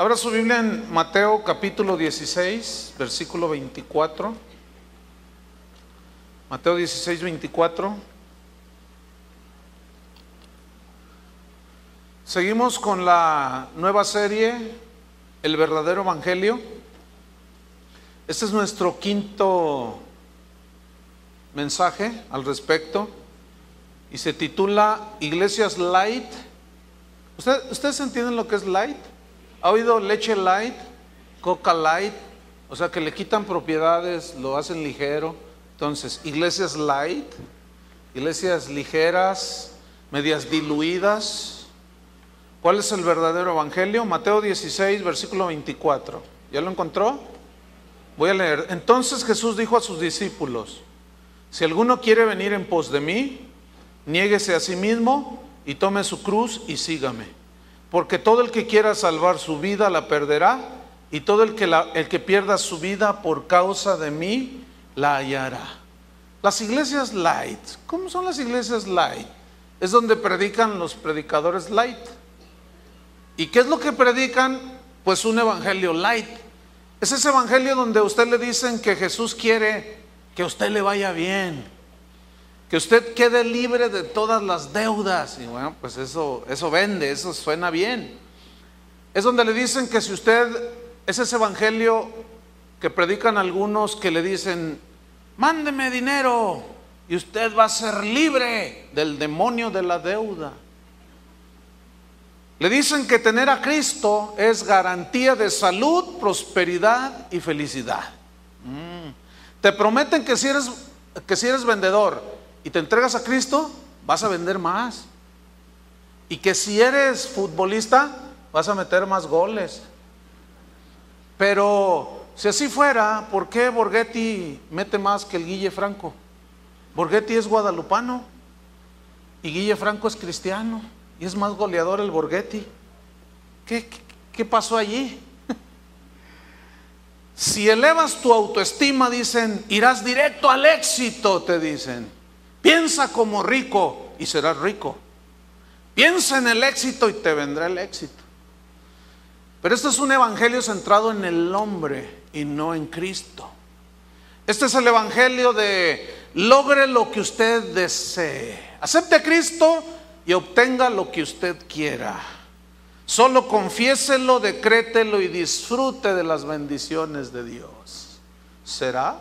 Abra su Biblia en Mateo capítulo 16, versículo 24. Mateo 16, 24. Seguimos con la nueva serie, El verdadero Evangelio. Este es nuestro quinto mensaje al respecto y se titula Iglesias Light. ¿Usted- ¿Ustedes entienden lo que es light? ¿Ha oído leche light, coca light? O sea, que le quitan propiedades, lo hacen ligero. Entonces, iglesias light, iglesias ligeras, medias diluidas. ¿Cuál es el verdadero evangelio? Mateo 16, versículo 24. ¿Ya lo encontró? Voy a leer. Entonces Jesús dijo a sus discípulos, si alguno quiere venir en pos de mí, niéguese a sí mismo y tome su cruz y sígame. Porque todo el que quiera salvar su vida la perderá, y todo el que, la- el que pierda su vida por causa de mí la hallará. Las iglesias light, ¿cómo son las iglesias light? Es donde predican los predicadores light. ¿Y qué es lo que predican? Pues un evangelio light. Es ese evangelio donde a usted le dicen que Jesús quiere que a usted le vaya bien, que usted quede libre de todas las deudas. Y bueno, pues eso, eso vende, eso suena bien. Es donde le dicen que si usted, es ese evangelio que predican algunos que le dicen, mándeme dinero y usted va a ser libre del demonio de la deuda. Le dicen que tener a Cristo es garantía de salud, prosperidad y felicidad. Mm. Te prometen que si, eres, que si eres vendedor y te entregas a Cristo, vas a vender más. Y que si eres futbolista, vas a meter más goles. Pero si así fuera, ¿por qué Borghetti mete más que el Guille Franco? Borghetti es guadalupano y Guille Franco es cristiano y es más goleador el Borghetti. ¿Qué, qué, qué pasó allí? Si elevas tu autoestima, dicen, irás directo al éxito, te dicen. Piensa como rico y serás rico. Piensa en el éxito y te vendrá el éxito. Pero este es un evangelio centrado en el hombre y no en Cristo. Este es el evangelio de logre lo que usted desee. Acepte a Cristo y obtenga lo que usted quiera. Solo confiéselo, decrételo y disfrute de las bendiciones de Dios. ¿Será?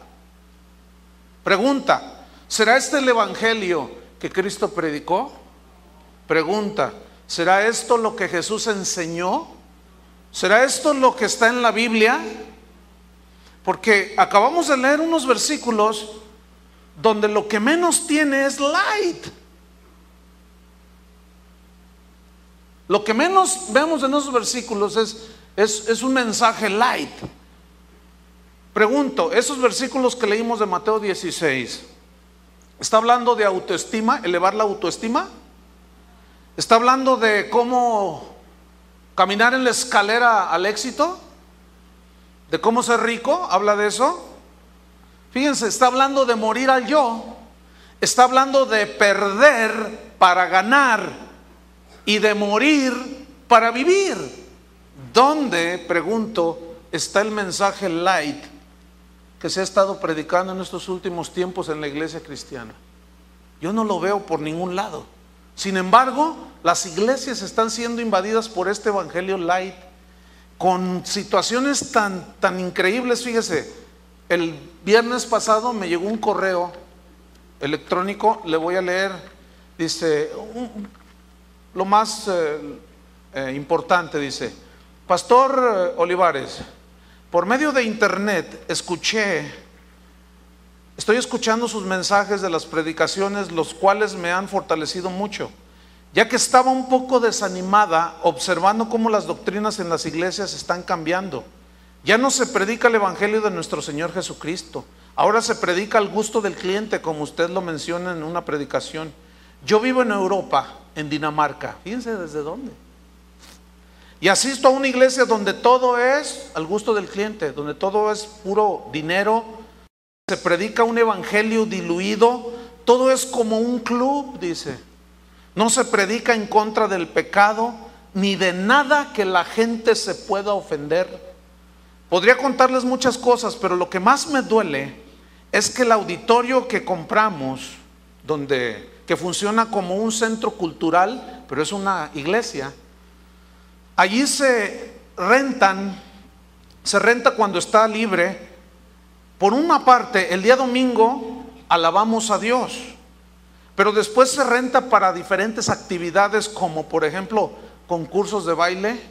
Pregunta, ¿será este el evangelio que Cristo predicó? Pregunta, ¿será esto lo que Jesús enseñó? ¿Será esto lo que está en la Biblia? Porque acabamos de leer unos versículos donde lo que menos tiene es light. Lo que menos vemos en esos versículos es, es, un mensaje light. Pregunto, esos versículos que leímos de Mateo 16, ¿está hablando de autoestima, elevar la autoestima? ¿Está hablando de cómo caminar en la escalera al éxito? ¿De cómo ser rico? ¿Habla de eso? Fíjense, está hablando de morir al yo. Está hablando de perder para ganar y de morir para vivir. ¿Dónde, pregunto, está el mensaje light que se ha estado predicando en estos últimos tiempos en la iglesia cristiana? Yo no lo veo por ningún lado. Sin embargo, las iglesias están siendo invadidas por este evangelio light con situaciones tan, tan increíbles. Fíjese, el viernes pasado me llegó un correo electrónico, le voy a leer, dice, lo más eh, eh, importante, dice, Pastor eh, Olivares, por medio de internet escuché, estoy escuchando sus mensajes de las predicaciones, los cuales me han fortalecido mucho, ya que estaba un poco desanimada observando cómo las doctrinas en las iglesias están cambiando. Ya no se predica el Evangelio de nuestro Señor Jesucristo. Ahora se predica al gusto del cliente, como usted lo menciona en una predicación. Yo vivo en Europa, en Dinamarca. Fíjense desde dónde. Y asisto a una iglesia donde todo es al gusto del cliente, donde todo es puro dinero. Se predica un evangelio diluido. Todo es como un club, dice. No se predica en contra del pecado, ni de nada que la gente se pueda ofender. Podría contarles muchas cosas, pero lo que más me duele es que el auditorio que compramos, donde que funciona como un centro cultural, pero es una iglesia, allí se rentan, se renta cuando está libre. Por una parte, el día domingo alabamos a Dios, pero después se renta para diferentes actividades como por ejemplo concursos de baile,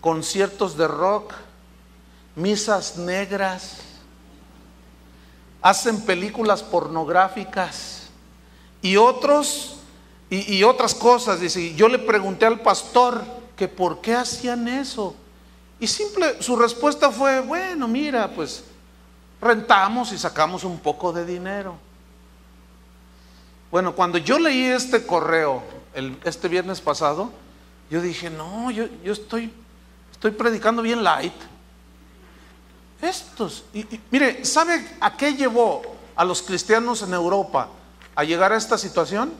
conciertos de rock, misas negras, hacen películas pornográficas y otros y, otras cosas. Dice, yo le pregunté al pastor que por qué hacían eso. Y simple, su respuesta fue, bueno, mira, pues rentamos y sacamos un poco de dinero. Bueno, cuando yo leí este correo el, este viernes pasado, yo dije, no, yo, yo estoy, estoy predicando bien light. Estos, y, mire, ¿sabe a qué llevó a los cristianos en Europa a llegar a esta situación?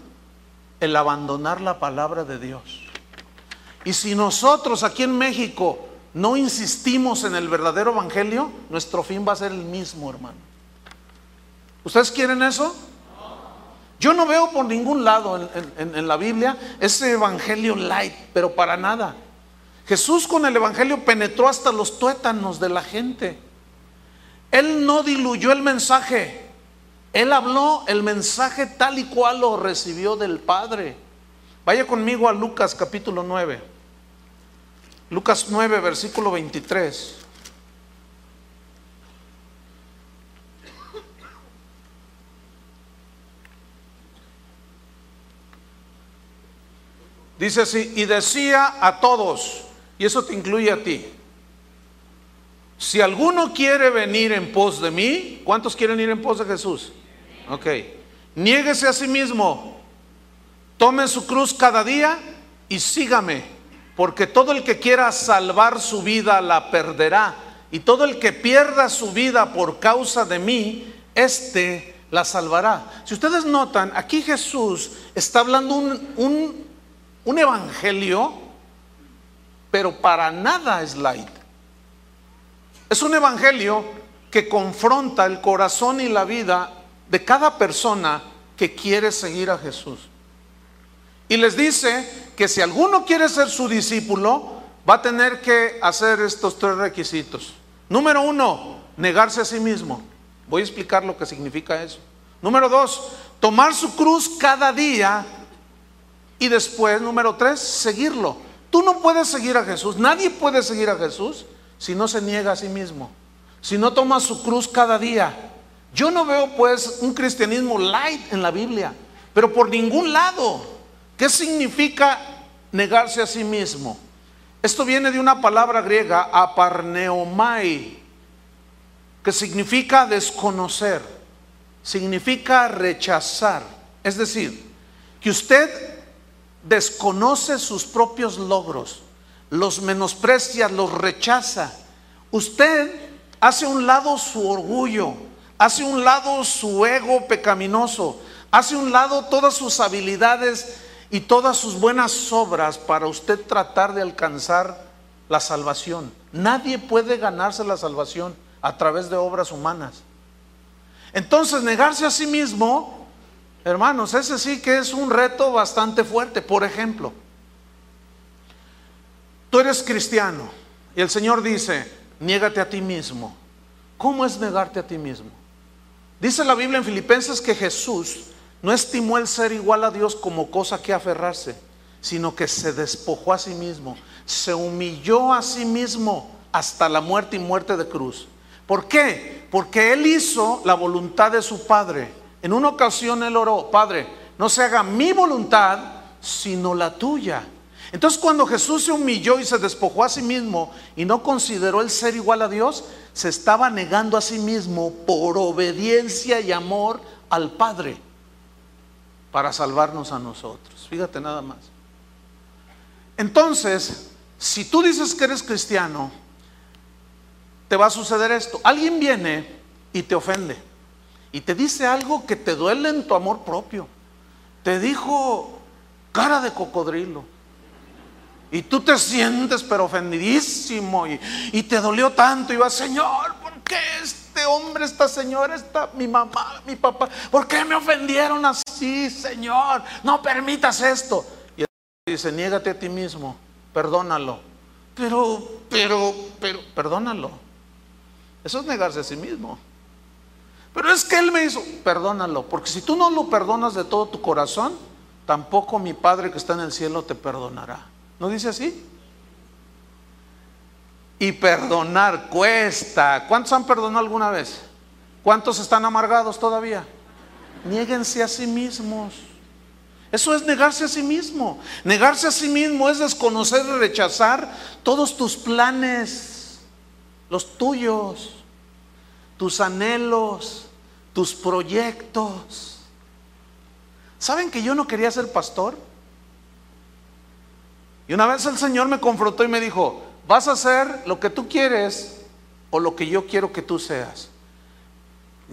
El abandonar la palabra de Dios. Y si nosotros aquí en México no insistimos en el verdadero evangelio, nuestro fin va a ser el mismo, hermano. ¿Ustedes quieren eso? Yo no veo por ningún lado en, la Biblia ese evangelio light, pero para nada. Jesús con el evangelio penetró hasta los tuétanos de la gente. Él no diluyó el mensaje. Él habló el mensaje tal y cual lo recibió del Padre. Vaya conmigo a Lucas capítulo 9. Lucas 9, versículo 23. Dice así, y decía a todos, y eso te incluye a ti, si alguno quiere venir en pos de mí, ¿cuántos quieren ir en pos de Jesús? Ok. Niéguese a sí mismo, tome su cruz cada día y sígame, porque todo el que quiera salvar su vida la perderá, y todo el que pierda su vida por causa de mí, éste la salvará. Si ustedes notan, aquí Jesús está hablando un, un, un evangelio, pero para nada es light. Es un evangelio que confronta el corazón y la vida de cada persona que quiere seguir a Jesús. Y les dice que si alguno quiere ser su discípulo, va a tener que hacer estos tres requisitos. Número uno, negarse a sí mismo. Voy a explicar lo que significa eso. Número dos, tomar su cruz cada día. Y después, número tres, seguirlo. Tú no puedes seguir a Jesús. Nadie puede seguir a Jesús si no se niega a sí mismo, si no toma su cruz cada día. Yo no veo pues un cristianismo light en la Biblia, pero por ningún lado. ¿Qué significa negarse a sí mismo? Esto viene de una palabra griega, aparneomai, que significa desconocer, significa rechazar. Es decir, que usted desconoce sus propios logros, los menosprecia, los rechaza. Usted hace un lado su orgullo, hace un lado su ego pecaminoso, hace un lado todas sus habilidades y todas sus buenas obras para usted tratar de alcanzar la salvación. Nadie puede ganarse la salvación a través de obras humanas. Entonces, negarse a sí mismo, hermanos, ese sí que es un reto bastante fuerte. Por ejemplo, Tú eres cristiano y el Señor dice, niégate a ti mismo. ¿Cómo es negarte a ti mismo? Dice la Biblia en Filipenses que Jesús no estimó el ser igual a Dios como cosa que aferrarse, sino que se despojó a sí mismo, se humilló a sí mismo hasta la muerte y muerte de cruz. ¿Por qué? Porque Él hizo la voluntad de su Padre. En una ocasión Él oró, Padre, no se haga mi voluntad, sino la tuya. Entonces cuando Jesús se humilló y se despojó a sí mismo y no consideró el ser igual a Dios, se estaba negando a sí mismo por obediencia y amor al Padre para salvarnos a nosotros. Fíjate nada más. Entonces, si tú dices que eres cristiano, te va a suceder esto. Alguien viene y te ofende y te dice algo que te duele en tu amor propio. Te dijo cara de cocodrilo Y tú te sientes pero ofendidísimo y, y te dolió tanto y vas, Señor, ¿por qué este hombre, esta señora, esta, mi mamá, mi papá, ¿por qué me ofendieron así, Señor? No permitas esto. Y dice, niégate a ti mismo, perdónalo. Pero, pero, pero, perdónalo. Eso es negarse a sí mismo. Pero es que Él me hizo, perdónalo, porque si tú no lo perdonas de todo tu corazón, tampoco mi Padre que está en el cielo te perdonará. ¿No dice así? Y perdonar cuesta. ¿Cuántos han perdonado alguna vez? ¿Cuántos están amargados todavía? Niéguense a sí mismos. Eso es negarse a sí mismo. Negarse a sí mismo es desconocer y rechazar todos tus planes, los tuyos, tus anhelos, tus proyectos. ¿Saben que yo no quería ser pastor? Y una vez el Señor me confrontó y me dijo, vas a hacer lo que tú quieres o lo que yo quiero que tú seas.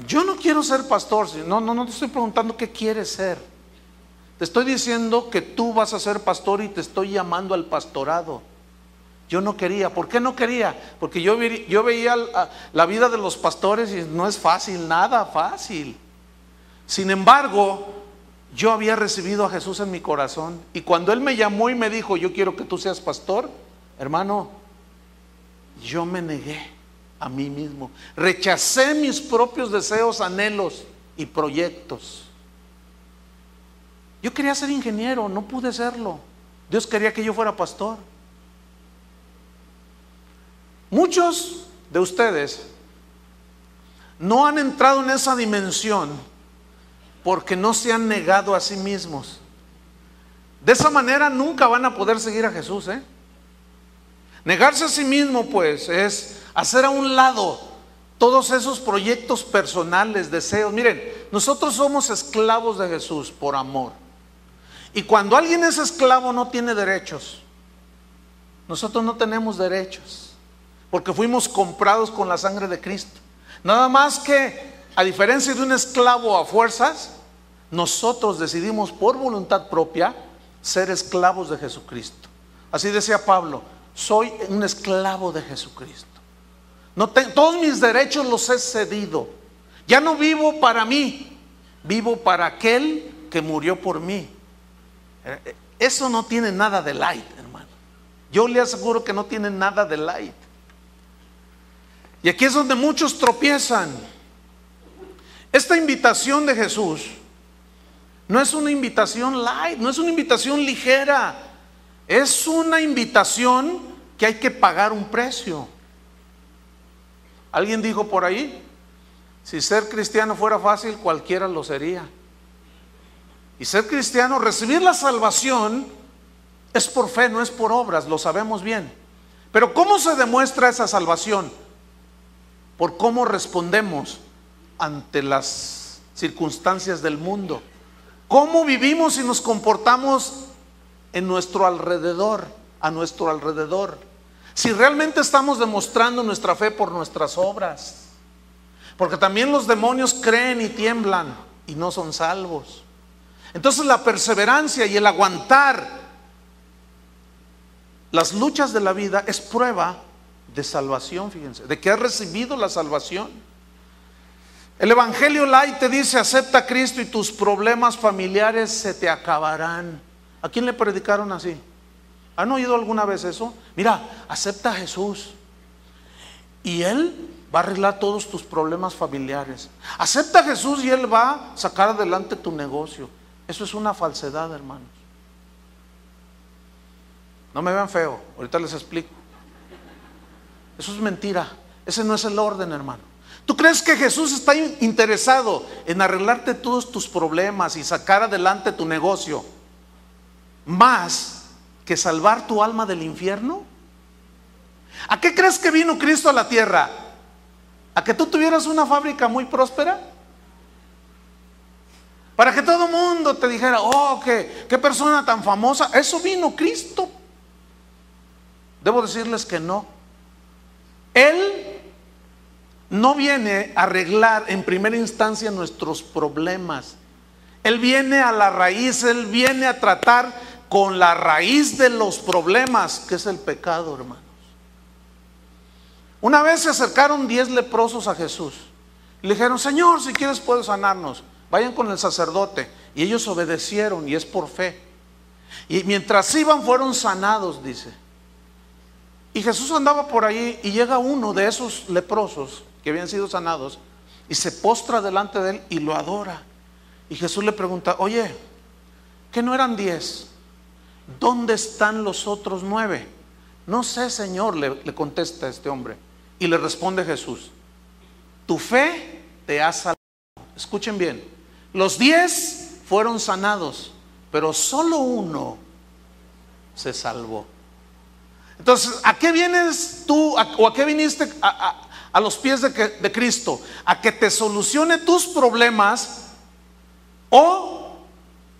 Yo no quiero ser pastor, no, no, no te estoy preguntando qué quieres ser. Te estoy diciendo que tú vas a ser pastor y te estoy llamando al pastorado. Yo no quería. ¿Por qué no quería? Porque yo, yo veía la vida de los pastores y no es fácil, nada fácil. Sin embargo, yo había recibido a Jesús en mi corazón. Y cuando Él me llamó y me dijo, yo quiero que tú seas pastor, hermano, yo me negué a mí mismo. Rechacé mis propios deseos, anhelos y proyectos. Yo quería ser ingeniero, no pude serlo. Dios quería que yo fuera pastor. Muchos de ustedes no han entrado en esa dimensión porque no se han negado a sí mismos. De esa manera nunca van a poder seguir a Jesús. ¿eh? Negarse a sí mismo, pues, es hacer a un lado todos esos proyectos personales, deseos. Miren, nosotros somos esclavos de Jesús por amor. Y cuando alguien es esclavo no tiene derechos. Nosotros no tenemos derechos, porque fuimos comprados con la sangre de Cristo. Nada más que, a diferencia de un esclavo a fuerzas, nosotros decidimos por voluntad propia ser esclavos de Jesucristo. Así decía Pablo, soy un esclavo de Jesucristo. Todos mis derechos los he cedido. Ya no vivo para mí, vivo para aquel que murió por mí. Eh, eso no tiene nada de light, hermano. Yo le aseguro que no tiene nada de light. Y aquí es donde muchos tropiezan. Esta invitación de Jesús no es una invitación light, no es una invitación ligera. Es una invitación que hay que pagar un precio. Alguien dijo por ahí, si ser cristiano fuera fácil, cualquiera lo sería. Y ser cristiano, recibir la salvación, es por fe, no es por obras, lo sabemos bien. Pero ¿cómo se demuestra esa salvación? Por cómo respondemos ante las circunstancias del mundo. ¿Cómo vivimos y nos comportamos en nuestro alrededor, a nuestro alrededor? Si realmente estamos demostrando nuestra fe por nuestras obras. Porque también los demonios creen y tiemblan y no son salvos. Entonces la perseverancia y el aguantar las luchas de la vida es prueba de salvación, fíjense, de que has recibido la salvación. El Evangelio Light te dice, acepta a Cristo y tus problemas familiares se te acabarán. ¿A quién le predicaron así? ¿Han oído alguna vez eso? Mira, acepta a Jesús y Él va a arreglar todos tus problemas familiares. Acepta a Jesús y Él va a sacar adelante tu negocio. Eso es una falsedad, hermanos. No me vean feo, ahorita les explico. Eso es mentira. Ese no es el orden, hermano. ¿Tú crees que Jesús está interesado en arreglarte todos tus problemas y sacar adelante tu negocio más que salvar tu alma del infierno? ¿A qué crees que vino Cristo a la tierra? ¿A que tú tuvieras una fábrica muy próspera? Para que todo el mundo te dijera, oh, qué, qué persona tan famosa. Eso vino Cristo. Debo decirles que no. Él no viene a arreglar en primera instancia nuestros problemas. Él viene a la raíz, Él viene a tratar con la raíz de los problemas, que es el pecado, hermanos. Una vez se acercaron diez leprosos a Jesús. Le dijeron, Señor, si quieres puedes sanarnos. Vayan con el sacerdote. Y ellos obedecieron y es por fe. Y mientras iban fueron sanados, dice. Y Jesús andaba por ahí y llega uno de esos leprosos que habían sido sanados y se postra delante de él y lo adora. Y Jesús le pregunta, oye, ¿que no eran diez? ¿Dónde están los otros nueve? No sé, Señor, le, contesta este hombre. Y le responde Jesús, tu fe te ha salvado. Escuchen bien, los diez fueron sanados, pero solo uno se salvó. Entonces, ¿a qué vienes tú o a qué viniste a, los pies de, de Cristo? ¿A que te solucione tus problemas o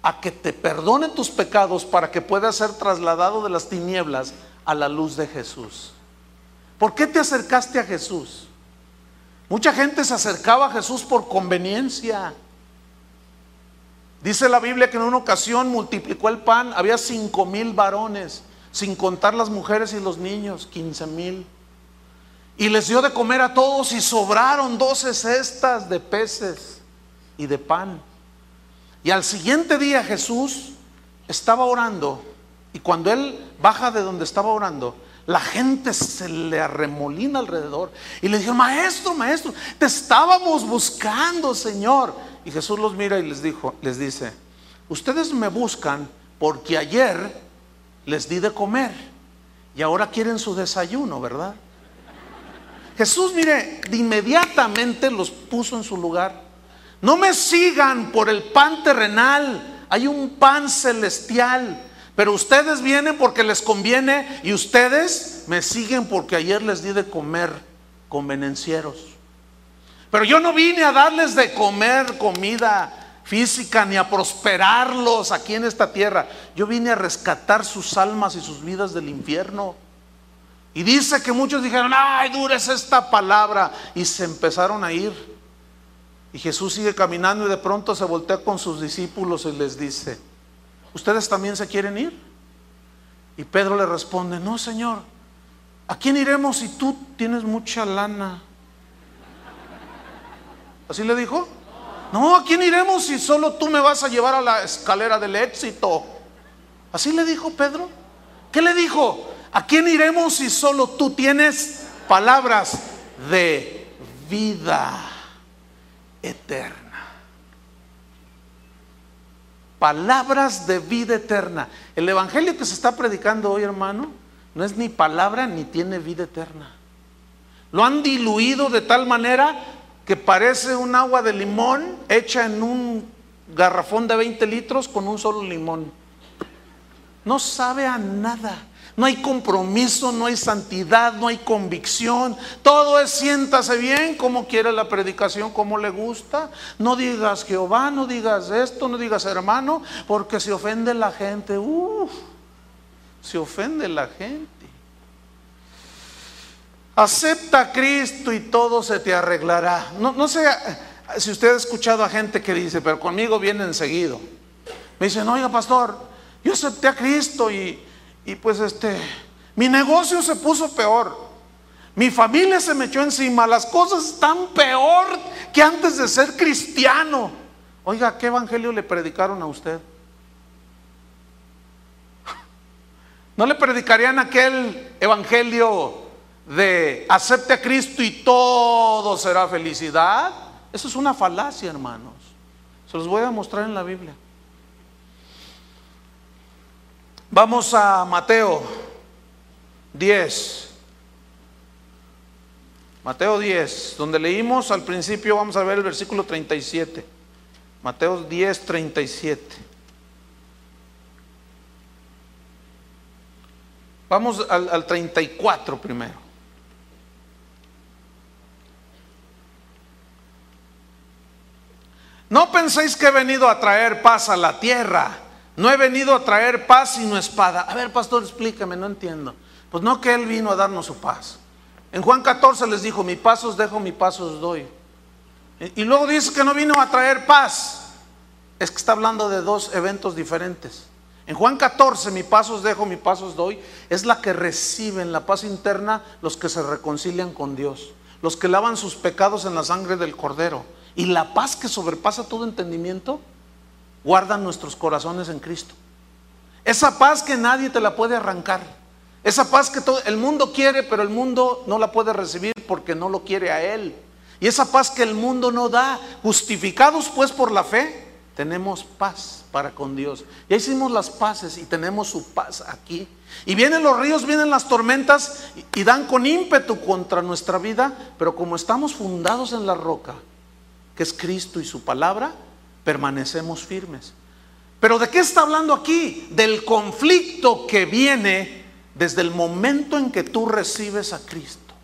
a que te perdone tus pecados para que puedas ser trasladado de las tinieblas a la luz de Jesús? ¿Por qué te acercaste a Jesús? Mucha gente se acercaba a Jesús por conveniencia. Dice la Biblia que en una ocasión multiplicó el pan, había cinco mil varones sin contar las mujeres y los niños, 15 mil. Y les dio de comer a todos y sobraron 12 cestas de peces y de pan. Y al siguiente día Jesús estaba orando y cuando él baja de donde estaba orando, la gente se le arremolina alrededor y le dijo, maestro, maestro, te estábamos buscando, Señor. Y Jesús los mira y les dijo, les dice, ustedes me buscan porque ayer les di de comer y ahora quieren su desayuno, ¿verdad? Jesús, mire, inmediatamente los puso en su lugar. No me sigan por el pan terrenal, hay un pan celestial. Pero ustedes vienen porque les conviene y ustedes me siguen porque ayer les di de comer convenencieros. Pero yo no vine a darles de comer comida física ni a prosperarlos aquí en esta tierra. Yo vine a rescatar sus almas y sus vidas del infierno. Y dice que muchos dijeron, ay, dura es esta palabra. Y se empezaron a ir. Y Jesús sigue caminando y de pronto se voltea con sus discípulos y les dice, ¿ustedes también se quieren ir? Y Pedro le responde, no, Señor, ¿a quién iremos si tú tienes mucha lana? ¿Así le dijo? No, ¿a quién iremos si solo tú me vas a llevar a la escalera del éxito? Así le dijo Pedro. ¿Qué le dijo? ¿A quién iremos si solo tú tienes palabras de vida eterna? Palabras de vida eterna. El evangelio que se está predicando hoy, hermano, no es ni palabra ni tiene vida eterna. Lo han diluido de tal manera que parece un agua de limón hecha en un garrafón de 20 litros con un solo limón. No sabe a nada. No hay compromiso, no hay santidad, no hay convicción. Todo es siéntase bien, como quiere la predicación, como le gusta. No digas Jehová, no digas esto, no digas hermano, porque se ofende la gente. Uf, se ofende la gente. Acepta a Cristo y todo se te arreglará. No, sé si usted ha escuchado a gente que dice, pero conmigo vienen seguido. Me dicen, oiga pastor, yo acepté a Cristo y, y pues este, mi negocio se puso peor. Mi familia se me echó encima. Las cosas están peor que antes de ser cristiano. Oiga, ¿qué evangelio le predicaron a usted? ¿No le predicarían aquel evangelio de acepte a Cristo y todo será felicidad, eso es una falacia, hermanos. Se los voy a mostrar en la Biblia. Vamos a Mateo 10. Mateo 10, donde leímos al principio, vamos a ver el versículo 37. Mateo 10, 37. Vamos al, al 34 primero. No penséis que he venido a traer paz a la tierra. No he venido a traer paz sino espada. A ver, pastor, explícame, no entiendo. Pues no que Él vino a darnos su paz. En Juan 14 les dijo, mi paz os dejo, mi paz os doy. Y luego dice que no vino a traer paz. Es que está hablando de dos eventos diferentes. En Juan 14, mi paso os dejo, mi paso os doy, es la que reciben la paz interna los que se reconcilian con Dios, los que lavan sus pecados en la sangre del Cordero. Y la paz que sobrepasa todo entendimiento, guardan nuestros corazones en Cristo. Esa paz que nadie te la puede arrancar. Esa paz que todo el mundo quiere, pero el mundo no la puede recibir porque no lo quiere a Él. Y esa paz que el mundo no da, justificados pues por la fe, tenemos paz para con Dios. Ya hicimos las paces y tenemos su paz aquí. Y vienen los ríos, vienen las tormentas y, dan con ímpetu contra nuestra vida, pero como estamos fundados en la roca, que es Cristo y su palabra, permanecemos firmes. Pero ¿de qué está hablando aquí? Del conflicto que viene desde el momento en que tú recibes a Cristo.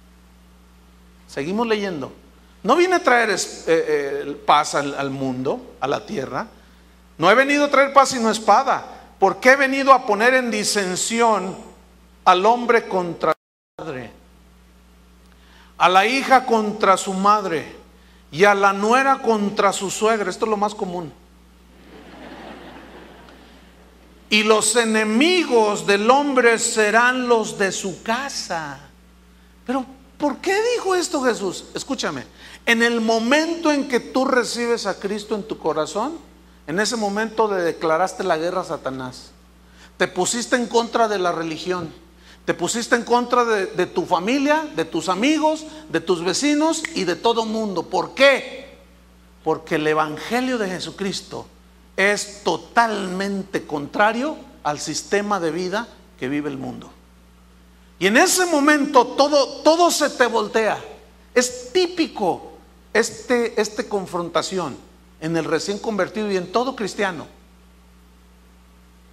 Seguimos leyendo. No vine a traer eh, eh, paz al, mundo, a la tierra. No he venido a traer paz sino espada. Porque he venido a poner en disensión al hombre contra su madre, a la hija contra su madre y a la nuera contra su suegra. Esto es lo más común. Y los enemigos del hombre serán los de su casa. Pero, ¿por qué dijo esto Jesús? Escúchame. En el momento en que tú recibes a Cristo en tu corazón, en ese momento le declaraste la guerra a Satanás. Te pusiste en contra de la religión. Te pusiste en contra de, tu familia, de tus amigos, de tus vecinos y de todo mundo. ¿Por qué? Porque el Evangelio de Jesucristo es totalmente contrario al sistema de vida que vive el mundo. Y en ese momento todo, todo se te voltea. Es típico este, este confrontación en el recién convertido y en todo cristiano.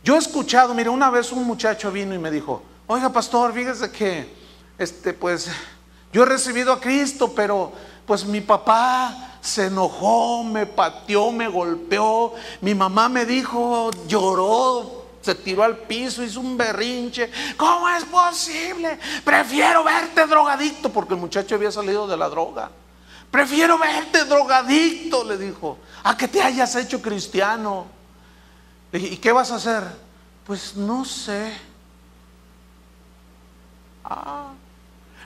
Yo he escuchado, mire, una vez un muchacho vino y me dijo, oiga pastor, fíjese que, este, pues, yo he recibido a Cristo, pero pues mi papá se enojó, me pateó, me golpeó, mi mamá me dijo, lloró, se tiró al piso, hizo un berrinche. ¿Cómo es posible? Prefiero verte drogadicto porque el muchacho había salido de la droga. Prefiero verte drogadicto, le dijo, a que te hayas hecho cristiano. ¿y qué vas a hacer? Pues no sé. Ah.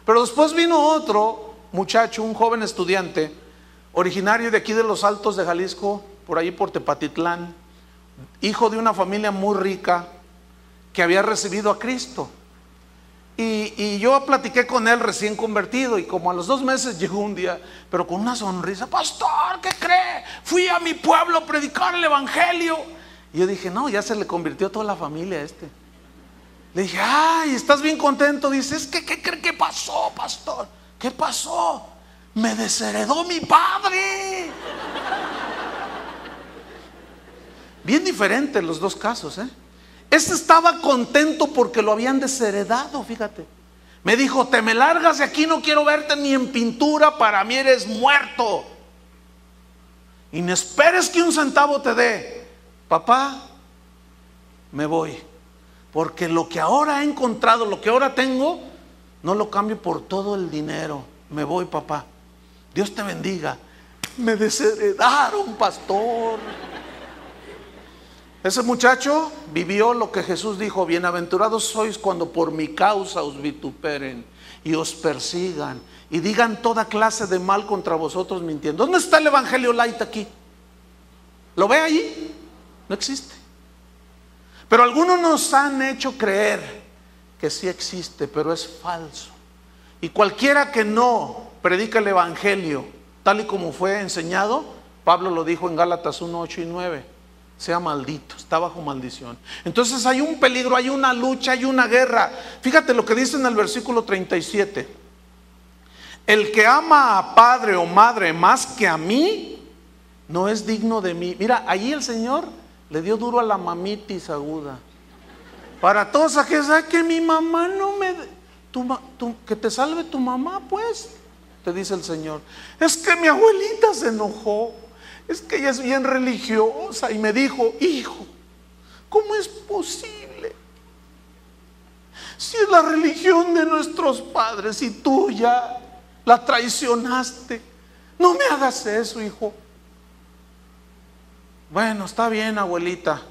Pero después vino otro muchacho, un joven estudiante, originario de aquí de los Altos de Jalisco, por ahí por Tepatitlán, hijo de una familia muy rica que había recibido a Cristo. Y, yo platiqué con él recién convertido y como a los dos meses llegó un día, pero con una sonrisa, pastor, ¿qué cree? Fui a mi pueblo a predicar el Evangelio. Y yo dije, no, ya se le convirtió toda la familia este. Le dije, ay, ¿estás bien contento? Dice, es que, ¿qué cree que pasó, pastor? ¿Qué pasó? Me desheredó mi padre. Bien diferente los dos casos, ¿eh? Este estaba contento porque lo habían desheredado, fíjate. Me dijo, te me largas de aquí, no quiero verte ni en pintura, para mí eres muerto. Y no esperes que un centavo te dé. Papá, me voy. Porque lo que ahora he encontrado, lo que ahora tengo, no lo cambio por todo el dinero. Me voy, papá. Dios te bendiga. Me desheredaron, pastor. Ese muchacho vivió lo que Jesús dijo, bienaventurados sois cuando por mi causa os vituperen y os persigan y digan toda clase de mal contra vosotros mintiendo. ¿Dónde está el Evangelio light aquí? ¿Lo ve allí? No existe. Pero algunos nos han hecho creer que sí existe, pero es falso. Y cualquiera que no predica el Evangelio tal y como fue enseñado, Pablo lo dijo en Gálatas 1, 8 y 9 sea maldito, está bajo maldición. Entonces hay un peligro, hay una lucha, hay una guerra. Fíjate lo que dice en el versículo 37. El que ama a padre o madre más que a mí, no es digno de mí. Mira, allí el Señor le dio duro a la mamitis aguda. Para todos aquellos, que mi mamá no me... que te salve tu mamá, pues, te dice el Señor. Es que mi abuelita se enojó es que ella es bien religiosa y me dijo, hijo, ¿cómo es posible? Si es la religión de nuestros padres y tú ya la traicionaste, no me hagas eso, hijo. Bueno, está bien, abuelita,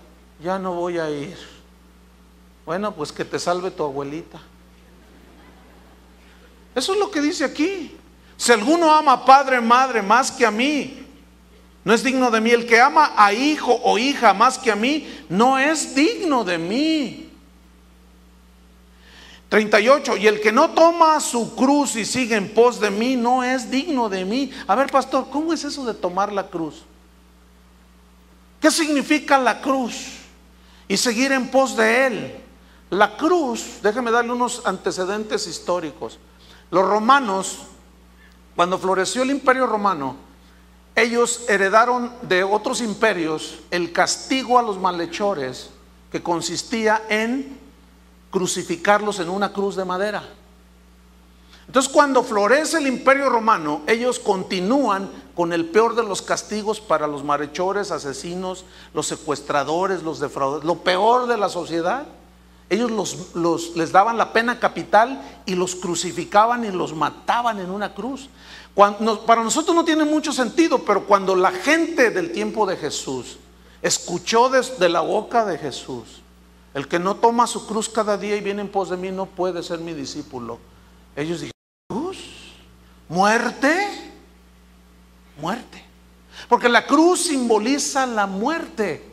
ya no voy a ir. Bueno, pues que te salve tu abuelita. Eso es lo que dice aquí. Si alguno ama a padre, madre más que a mí, no es digno de mí. El que ama a hijo o hija más que a mí, no es digno de mí. 38. Y el que no toma su cruz y sigue en pos de mí, no es digno de mí. A ver, pastor, ¿cómo es eso de tomar la cruz? ¿Qué significa la cruz? Y seguir en pos de él. La cruz, déjeme darle unos antecedentes históricos. Los romanos, cuando floreció el imperio romano, ellos heredaron de otros imperios el castigo a los malhechores que consistía en crucificarlos en una cruz de madera. Entonces cuando florece el imperio romano, ellos continúan con el peor de los castigos para los malhechores, asesinos, los secuestradores, los defraudadores, lo peor de la sociedad. Ellos los, les daban la pena capital y los crucificaban y los mataban en una cruz. para nosotros no tiene mucho sentido, pero cuando la gente del tiempo de Jesús escuchó desde la boca de Jesús, el que no toma su cruz cada día y viene en pos de mí no puede ser mi discípulo. Ellos dijeron. ¿Muerte? Muerte. Porque la cruz simboliza la muerte.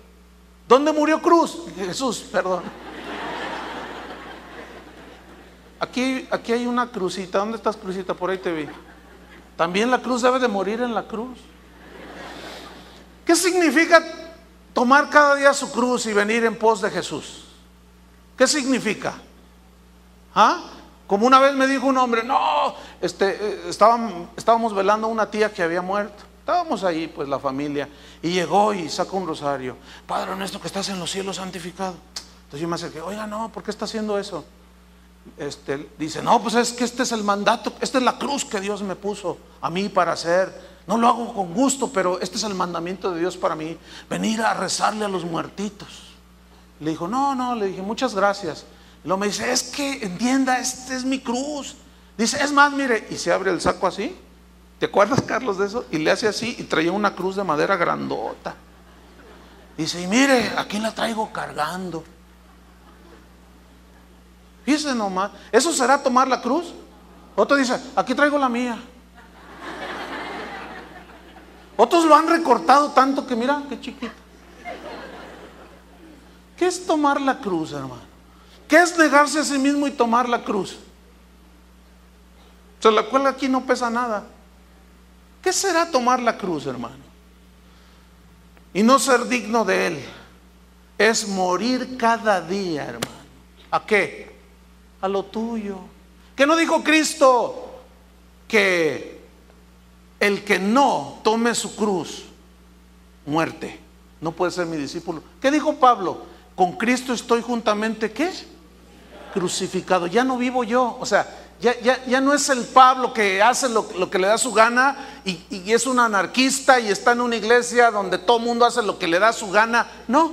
¿Dónde murió Cruz? Jesús, perdón. Aquí, aquí hay una crucita. ¿Dónde estás, crucita? Por ahí te vi. También la cruz debe de morir en la cruz. ¿Qué significa tomar cada día su cruz y venir en pos de Jesús? ¿Qué significa? ¿Ah? Como una vez me dijo un hombre, no, este, eh, estábamos, velando a una tía que había muerto. Estábamos ahí, pues la familia, y llegó y sacó un rosario. Padre honesto, que estás en los cielos santificado. Entonces yo me acerqué, oiga, no, ¿por qué está haciendo eso? este, dice, no, pues es que este es el mandato, esta es la cruz que Dios me puso a mí para hacer. No lo hago con gusto, pero este es el mandamiento de Dios para mí, venir a rezarle a los muertitos. Le dijo, no, no, le dije, muchas gracias. Luego me dice, es que entienda, esta es mi cruz. Dice, es más, mire, y se abre el saco así. ¿Te acuerdas, Carlos, de eso? Y le hace así y traía una cruz de madera grandota. Dice, y mire, aquí la traigo cargando. Fíjese nomás, ¿eso será tomar la cruz? Otro dice, aquí traigo la mía. Otros lo han recortado tanto que mira, qué chiquito. ¿Qué es tomar la cruz, hermano? ¿Qué es negarse a sí mismo y tomar la cruz? O sea, la cual aquí no pesa nada. ¿Qué será tomar la cruz, hermano? Y no ser digno de Él. Es morir cada día, hermano. ¿A qué? a lo tuyo. ¿Qué no dijo Cristo? Que el que no tome su cruz, muerte, no puede ser mi discípulo. ¿Qué dijo Pablo? Con Cristo estoy juntamente, ¿qué? Crucificado. Ya no vivo yo. O sea, ya, ya, no es el Pablo que hace lo, que le da su gana y, y, es un anarquista y está en una iglesia donde todo mundo hace lo que le da su gana. No,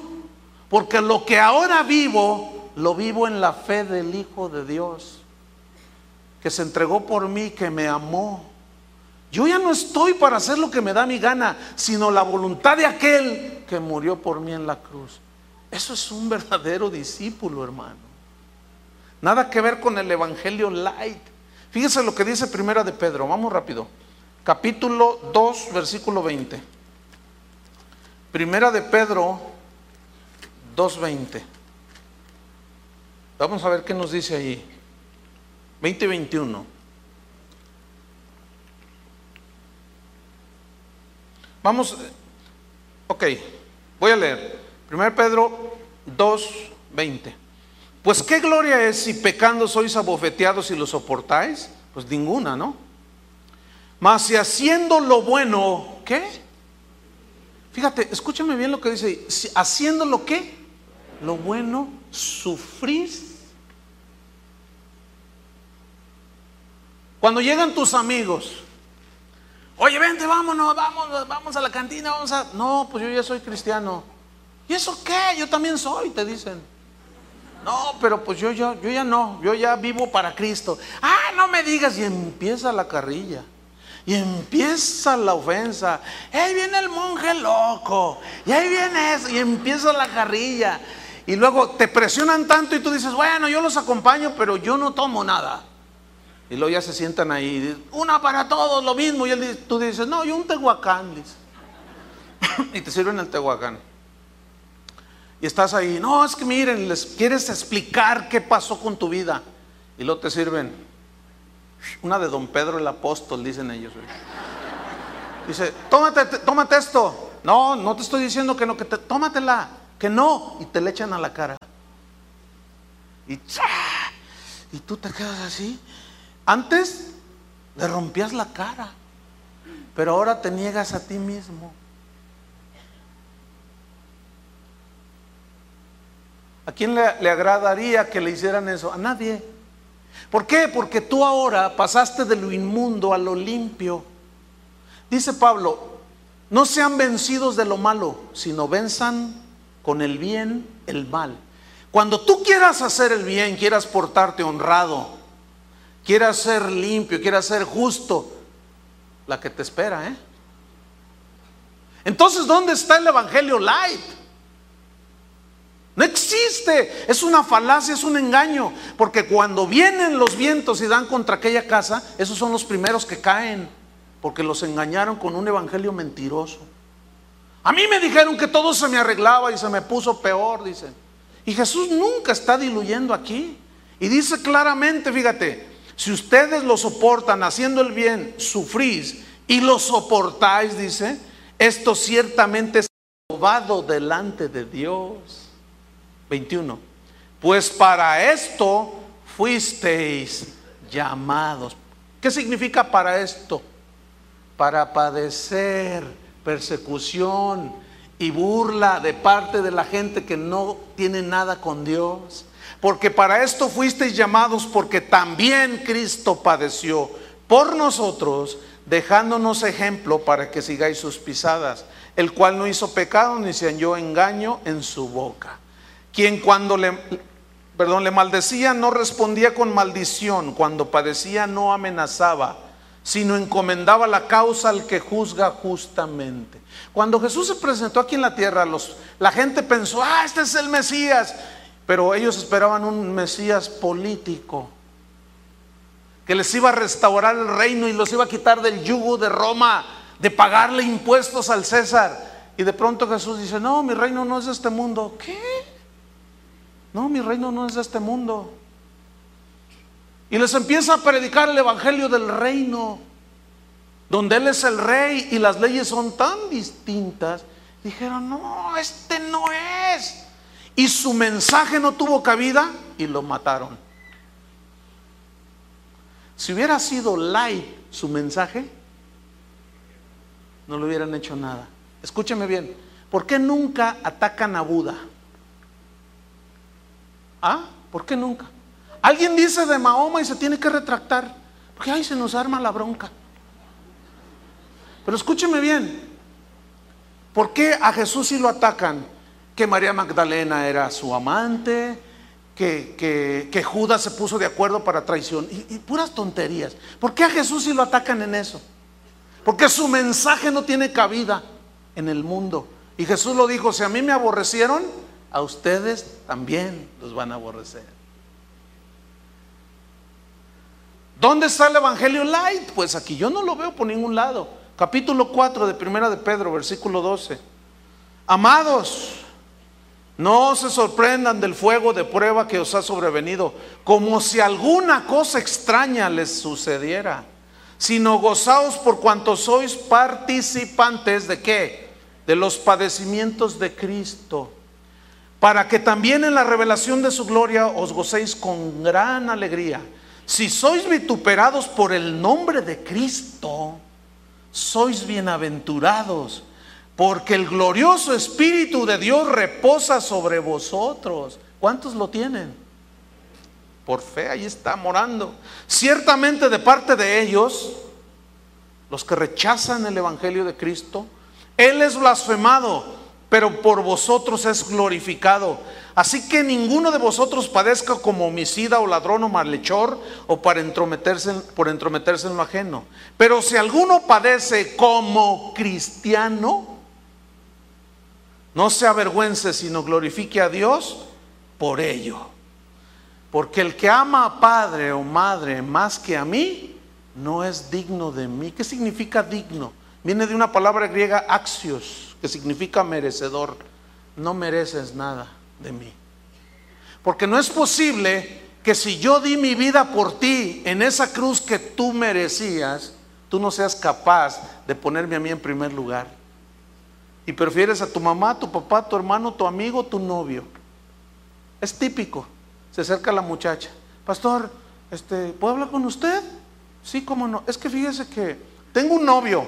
porque lo que ahora vivo lo vivo en la fe del Hijo de Dios, que se entregó por mí, que me amó. Yo ya no estoy para hacer lo que me da mi gana, sino la voluntad de aquel que murió por mí en la cruz. Eso es un verdadero discípulo, hermano. Nada que ver con el Evangelio light. Fíjese lo que dice Primera de Pedro, vamos rápido. Capítulo 2, versículo 20. Primera de Pedro 2.20. Vamos a ver qué nos dice ahí. 2021. Vamos, ok, voy a leer. 1 Pedro 2, 20. Pues qué gloria es si pecando sois abofeteados y lo soportáis. Pues ninguna, ¿no? Mas si haciendo lo bueno, ¿qué? Fíjate, escúchame bien lo que dice. haciendo lo que, lo bueno, sufrís Cuando llegan tus amigos, oye, vente, vámonos, vamos, vamos a la cantina, vamos a... No, pues yo ya soy cristiano. ¿Y eso qué? Yo también soy, te dicen. No, pero pues yo, yo, yo ya no, yo ya vivo para Cristo. Ah, no me digas, y empieza la carrilla. Y empieza la ofensa. Ahí viene el monje loco. Y ahí viene eso. Y empieza la carrilla. Y luego te presionan tanto y tú dices, bueno, yo los acompaño, pero yo no tomo nada. Y luego ya se sientan ahí, una para todos, lo mismo. Y él, tú dices, no, yo un tehuacán, y te sirven el tehuacán. Y estás ahí, no, es que miren, les quieres explicar qué pasó con tu vida. Y luego te sirven una de don Pedro el apóstol, dicen ellos. Dice, tómate, tómate esto. No, no te estoy diciendo que no, que te, tómatela, que no. Y te le echan a la cara. Y, y tú te quedas así. Antes le rompías la cara, pero ahora te niegas a ti mismo. ¿A quién le, agradaría que le hicieran eso? A nadie. ¿Por qué? Porque tú ahora pasaste de lo inmundo a lo limpio. Dice Pablo, no sean vencidos de lo malo, sino venzan con el bien el mal. Cuando tú quieras hacer el bien, quieras portarte honrado, quieras ser limpio, quieras ser justo, la que te espera, ¿eh? Entonces, ¿dónde está el Evangelio light? No existe, es una falacia, es un engaño, porque cuando vienen los vientos y dan contra aquella casa, esos son los primeros que caen, porque los engañaron con un evangelio mentiroso. A mí me dijeron que todo se me arreglaba y se me puso peor, dicen. Y Jesús nunca está diluyendo aquí. Y dice claramente, fíjate, si ustedes lo soportan haciendo el bien, sufrís y lo soportáis, dice, esto ciertamente es aprobado delante de Dios. 21. Pues para esto fuisteis llamados. ¿Qué significa para esto? Para padecer persecución y burla de parte de la gente que no tiene nada con Dios porque para esto fuisteis llamados, porque también Cristo padeció por nosotros, dejándonos ejemplo para que sigáis sus pisadas, el cual no hizo pecado ni se halló engaño en su boca. Quien cuando le, perdón, le maldecía no respondía con maldición, cuando padecía no amenazaba, sino encomendaba la causa al que juzga justamente. Cuando Jesús se presentó aquí en la tierra, los, la gente pensó, ah, este es el Mesías. Pero ellos esperaban un Mesías político que les iba a restaurar el reino y los iba a quitar del yugo de Roma, de pagarle impuestos al César. Y de pronto Jesús dice, no, mi reino no es de este mundo. ¿Qué? No, mi reino no es de este mundo. Y les empieza a predicar el Evangelio del reino, donde Él es el rey y las leyes son tan distintas. Dijeron, no, este no es y su mensaje no tuvo cabida y lo mataron. Si hubiera sido light su mensaje, no le hubieran hecho nada. Escúcheme bien, ¿por qué nunca atacan a Buda? ¿Ah? ¿Por qué nunca? Alguien dice de Mahoma y se tiene que retractar, porque ahí se nos arma la bronca. Pero escúcheme bien, ¿por qué a Jesús sí lo atacan? que María Magdalena era su amante, que, Judas se puso de acuerdo para traición, y, y, puras tonterías. ¿Por qué a Jesús si lo atacan en eso? Porque su mensaje no tiene cabida en el mundo. Y Jesús lo dijo, si a mí me aborrecieron, a ustedes también los van a aborrecer. ¿Dónde está el Evangelio Light? Pues aquí yo no lo veo por ningún lado. Capítulo 4 de Primera de Pedro, versículo 12. Amados, no se sorprendan del fuego de prueba que os ha sobrevenido, como si alguna cosa extraña les sucediera, sino gozaos por cuanto sois participantes de qué? De los padecimientos de Cristo, para que también en la revelación de su gloria os gocéis con gran alegría. Si sois vituperados por el nombre de Cristo, sois bienaventurados porque el glorioso Espíritu de Dios reposa sobre vosotros. ¿Cuántos lo tienen? Por fe, ahí está morando. Ciertamente de parte de ellos, los que rechazan el Evangelio de Cristo, Él es blasfemado, pero por vosotros es glorificado. Así que ninguno de vosotros padezca como homicida o ladrón o malhechor o para entrometerse, por entrometerse en lo ajeno. Pero si alguno padece como cristiano, no se avergüence, sino glorifique a Dios por ello. Porque el que ama a padre o madre más que a mí, no es digno de mí. ¿Qué significa digno? Viene de una palabra griega axios, que significa merecedor. No mereces nada de mí. Porque no es posible que si yo di mi vida por ti en esa cruz que tú merecías, tú no seas capaz de ponerme a mí en primer lugar. Y prefieres a tu mamá, tu papá, tu hermano, tu amigo, tu novio. Es típico. Se acerca la muchacha. Pastor, este, ¿puedo hablar con usted? Sí, cómo no. Es que fíjese que tengo un novio.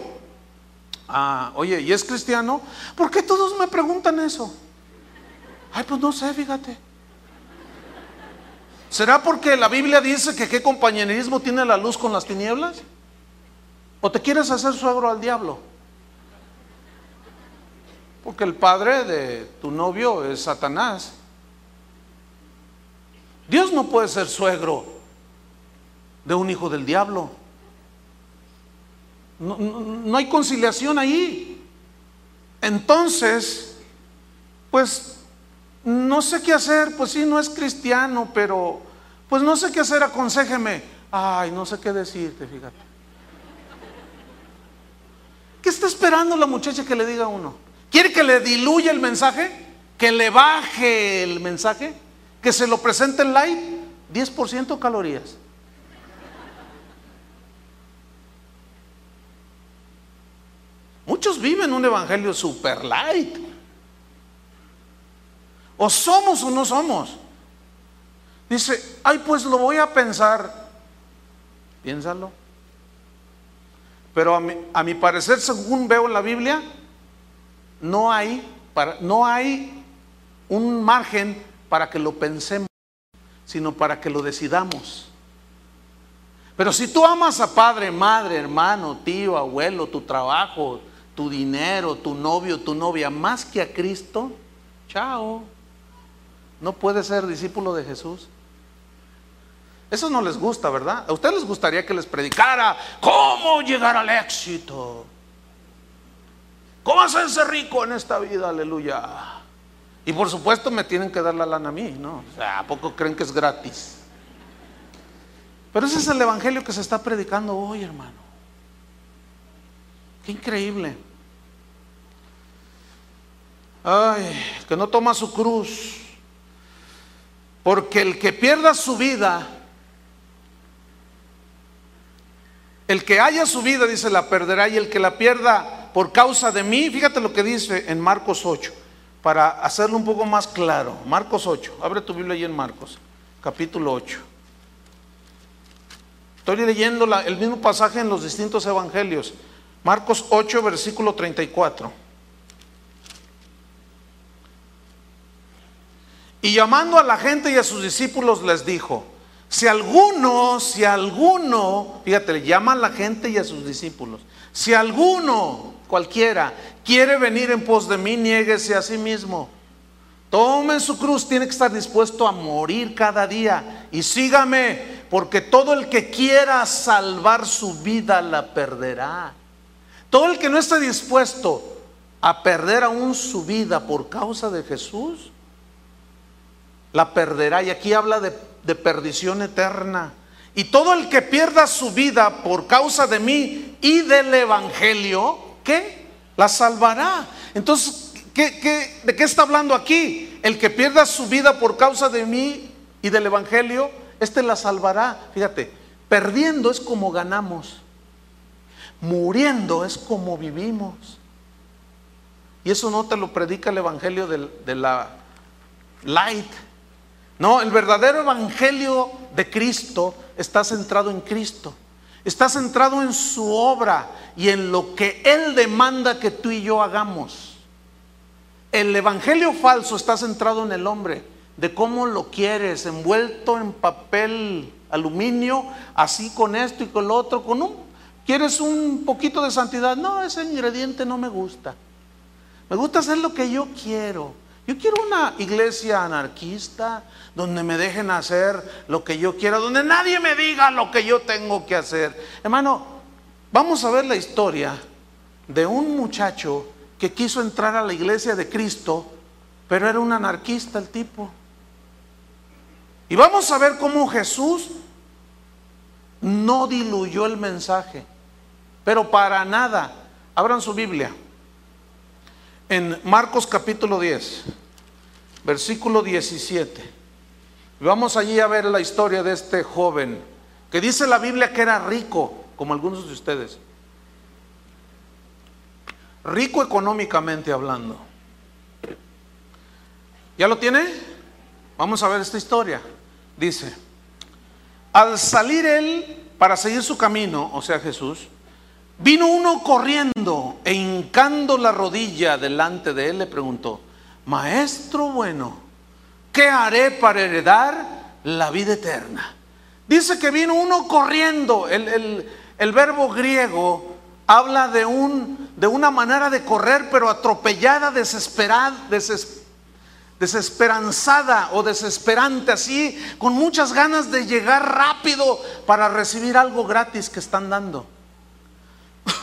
Ah, oye, ¿y es cristiano? ¿Por qué todos me preguntan eso? Ay, pues no sé, fíjate. ¿Será porque la Biblia dice que qué compañerismo tiene la luz con las tinieblas? ¿O te quieres hacer suegro al diablo? Porque el padre de tu novio es Satanás. Dios no puede ser suegro de un hijo del diablo. No, hay conciliación ahí. Entonces, pues no sé qué hacer, pues sí, no es cristiano, pero pues no sé qué hacer, aconsejeme. Ay, no sé qué decirte, fíjate. ¿Qué está esperando la muchacha que le diga a uno? ¿Quiere que le diluya el mensaje? ¿Que le baje el mensaje? ¿Que se lo presente en light? 10% calorías. Muchos viven un evangelio super light. O somos o no somos. Dice, ay, pues lo voy a pensar. Piénsalo. Pero a mi, a mi parecer, según veo en la Biblia, no hay, para, no hay un margen para que lo pensemos, sino para que lo decidamos. Pero si tú amas a padre, madre, hermano, tío, abuelo, tu trabajo, tu dinero, tu novio, tu novia, más que a Cristo, chao. No puedes ser discípulo de Jesús. Eso no les gusta, ¿verdad? A ustedes les gustaría que les predicara cómo llegar al éxito. ¿Cómo hacerse rico en esta vida? Aleluya. Y por supuesto me tienen que dar la lana a mí, ¿no? O sea, ¿a poco creen que es gratis? Pero ese es el evangelio que se está predicando hoy, hermano. Qué increíble. Ay, que no toma su cruz. Porque el que pierda su vida, el que haya su vida, dice, la perderá. Y el que la pierda por causa de mí, fíjate lo que dice en Marcos 8, para hacerlo un poco más claro. Marcos 8, abre tu Biblia ahí en Marcos, capítulo 8. Estoy leyendo el mismo pasaje en los distintos evangelios. Marcos 8, versículo 34. Y llamando a la gente y a sus discípulos les dijo, si alguno, si alguno, fíjate, llama a la gente y a sus discípulos, si alguno, cualquiera, quiere venir en pos de mí, niéguese a sí mismo. Tome su cruz, tiene que estar dispuesto a morir cada día y sígame, porque todo el que quiera salvar su vida la perderá. Todo el que no esté dispuesto a perder aún su vida por causa de Jesús, la perderá. Y aquí habla de, de, perdición eterna. Y todo el que pierda su vida por causa de mí y del Evangelio, ¿qué? La salvará. Entonces, ¿qué, qué, de qué está hablando aquí? El que pierda su vida por causa de mí y del Evangelio, este la salvará. Fíjate, perdiendo es como ganamos. Muriendo es como vivimos. Y eso no te lo predica el Evangelio de, la light. No, el verdadero Evangelio de Cristo está centrado en Cristo. Está centrado en su obra y en lo que Él demanda que tú y yo hagamos. El Evangelio falso está centrado en el hombre, de cómo lo quieres, envuelto en papel aluminio, así con esto y con lo otro, con un ¿Quieres un poquito de santidad? No, ese ingrediente no me gusta. Me gusta hacer lo que yo quiero. Yo quiero una iglesia anarquista donde me dejen hacer lo que yo quiera, donde nadie me diga lo que yo tengo que hacer. Hermano, vamos a ver la historia de un muchacho que quiso entrar a la iglesia de Cristo, pero era un anarquista el tipo. Y vamos a ver cómo Jesús no diluyó el mensaje, pero para nada. Abran su Biblia. En Marcos capítulo 10, versículo 17. Vamos allí a ver la historia de este joven, que dice la Biblia que era rico, como algunos de ustedes. Rico económicamente hablando. ¿Ya lo tiene? Vamos a ver esta historia. Dice, al salir él para seguir su camino, o sea Jesús, vino uno corriendo e hincando la rodilla delante de él le preguntó, Maestro bueno, ¿qué haré para heredar la vida eterna? Dice que vino uno corriendo, el, verbo griego habla de, un, de una manera de correr, pero atropellada, desesperada desesperanzada o desesperante, así, con muchas ganas de llegar rápido para recibir algo gratis que están dando.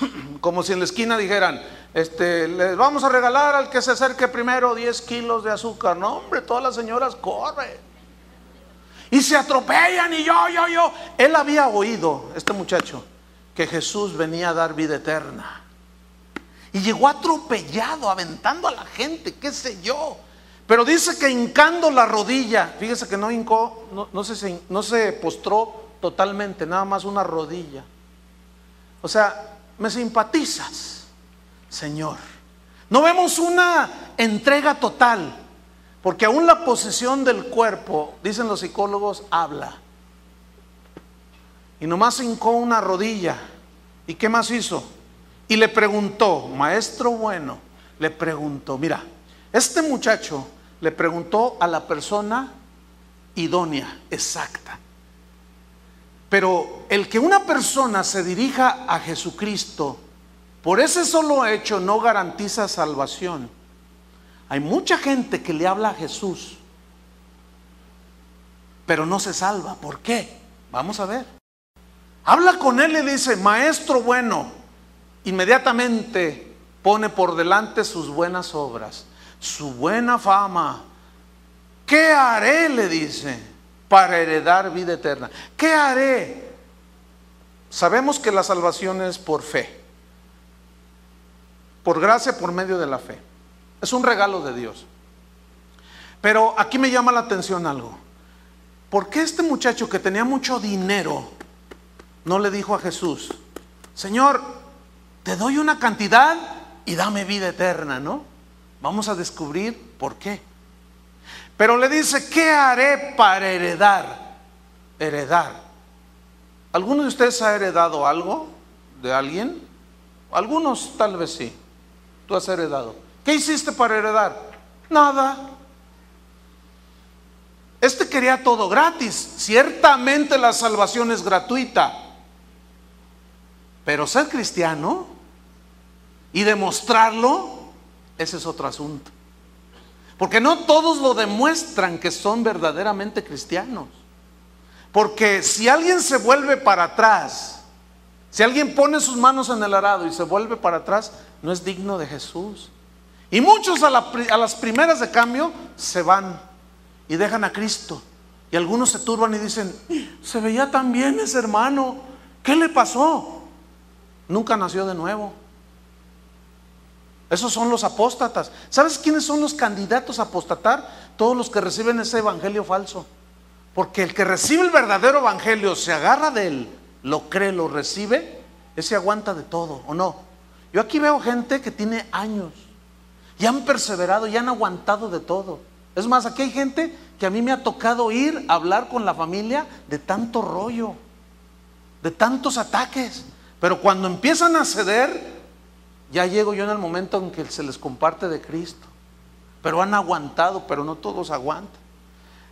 Como si en la esquina dijeran, este, les vamos a regalar al que se acerque primero 10 kilos de azúcar. No, hombre, todas las señoras corren. Y se atropellan y yo, yo, yo. Él había oído, este muchacho, que Jesús venía a dar vida eterna. Y llegó atropellado, aventando a la gente, qué sé yo. Pero dice que hincando la rodilla, fíjese que no hincó, no, se, no se postró totalmente, nada más una rodilla. O sea, me simpatizas, Señor. No vemos una entrega total, porque aún la posesión del cuerpo, dicen los psicólogos, habla. Y nomás hincó una rodilla. ¿Y qué más hizo? Y le preguntó, maestro bueno, le preguntó, mira, este muchacho le preguntó a la persona idónea, exacta. Pero el que una persona se dirija a Jesucristo por ese solo hecho no garantiza salvación. Hay mucha gente que le habla a Jesús, pero no se salva. ¿Por qué? Vamos a ver. Habla con él y dice, maestro bueno, inmediatamente pone por delante sus buenas obras su buena fama. ¿Qué haré? le dice, para heredar vida eterna. ¿Qué haré? Sabemos que la salvación es por fe, por gracia, por medio de la fe. Es un regalo de Dios. Pero aquí me llama la atención algo. ¿Por qué este muchacho que tenía mucho dinero no le dijo a Jesús, Señor, te doy una cantidad y dame vida eterna, ¿no? Vamos a descubrir por qué. Pero le dice, ¿qué haré para heredar? Heredar. ¿Alguno de ustedes ha heredado algo de alguien? Algunos tal vez sí. Tú has heredado. ¿Qué hiciste para heredar? Nada. Este quería todo gratis. Ciertamente la salvación es gratuita. Pero ser cristiano y demostrarlo ese es otro asunto. Porque no todos lo demuestran que son verdaderamente cristianos. Porque si alguien se vuelve para atrás, si alguien pone sus manos en el arado y se vuelve para atrás, no es digno de Jesús. Y muchos a, las primeras de cambio se van y dejan a Cristo. Y algunos se turban y dicen, se veía tan bien ese hermano, ¿qué le pasó? Nunca nació de nuevo. Esos son los apóstatas. ¿Sabes quiénes son los candidatos a apostatar? Todos los que reciben ese evangelio falso. Porque el que recibe el verdadero evangelio, se agarra de él, lo cree, lo recibe, ese aguanta de todo, ¿o no? Yo aquí veo gente que tiene años y han perseverado y han aguantado de todo. Es más, aquí hay gente que a mí me ha tocado ir a hablar con la familia de tanto rollo, de tantos ataques. Pero cuando empiezan a ceder, ya llego yo en el momento en que se les comparte de Cristo. Pero han aguantado, pero no todos aguantan.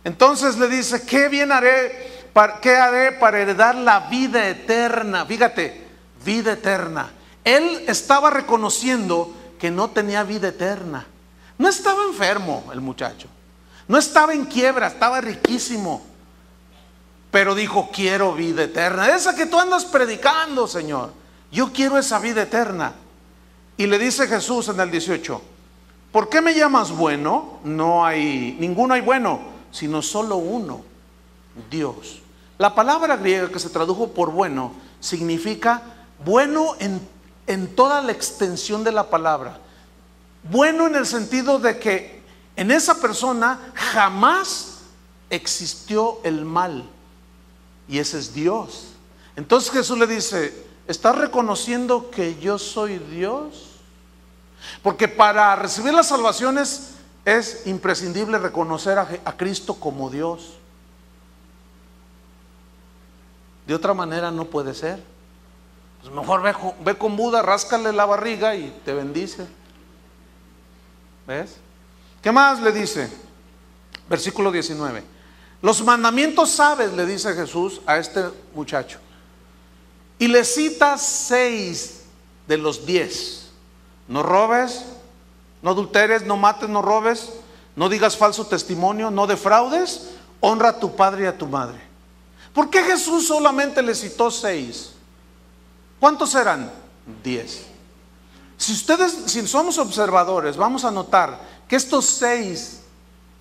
Entonces le dice, ¿qué bien haré? ¿Qué haré para heredar la vida eterna? Fíjate, vida eterna. Él estaba reconociendo que no tenía vida eterna. No estaba enfermo el muchacho. No estaba en quiebra, estaba riquísimo. Pero dijo, quiero vida eterna. Esa que tú andas predicando, Señor. Yo quiero esa vida eterna. Y le dice Jesús en el 18, ¿por qué me llamas bueno? No hay, ninguno hay bueno, sino solo uno, Dios. La palabra griega que se tradujo por bueno significa bueno en, en toda la extensión de la palabra. Bueno en el sentido de que en esa persona jamás existió el mal. Y ese es Dios. Entonces Jesús le dice, ¿estás reconociendo que yo soy Dios? Porque para recibir las salvaciones es imprescindible reconocer a, Cristo como Dios. De otra manera no puede ser. Pues mejor ve, ve, con Buda, ráscale la barriga y te bendice. ¿Ves? ¿Qué más le dice? Versículo 19. Los mandamientos sabes, le dice Jesús a este muchacho. Y le cita seis de los diez. No robes, no adulteres, no mates, no robes, no digas falso testimonio, no defraudes, honra a tu padre y a tu madre. ¿Por qué Jesús solamente le citó seis? ¿Cuántos eran? Diez. Si ustedes, si somos observadores, vamos a notar que estos seis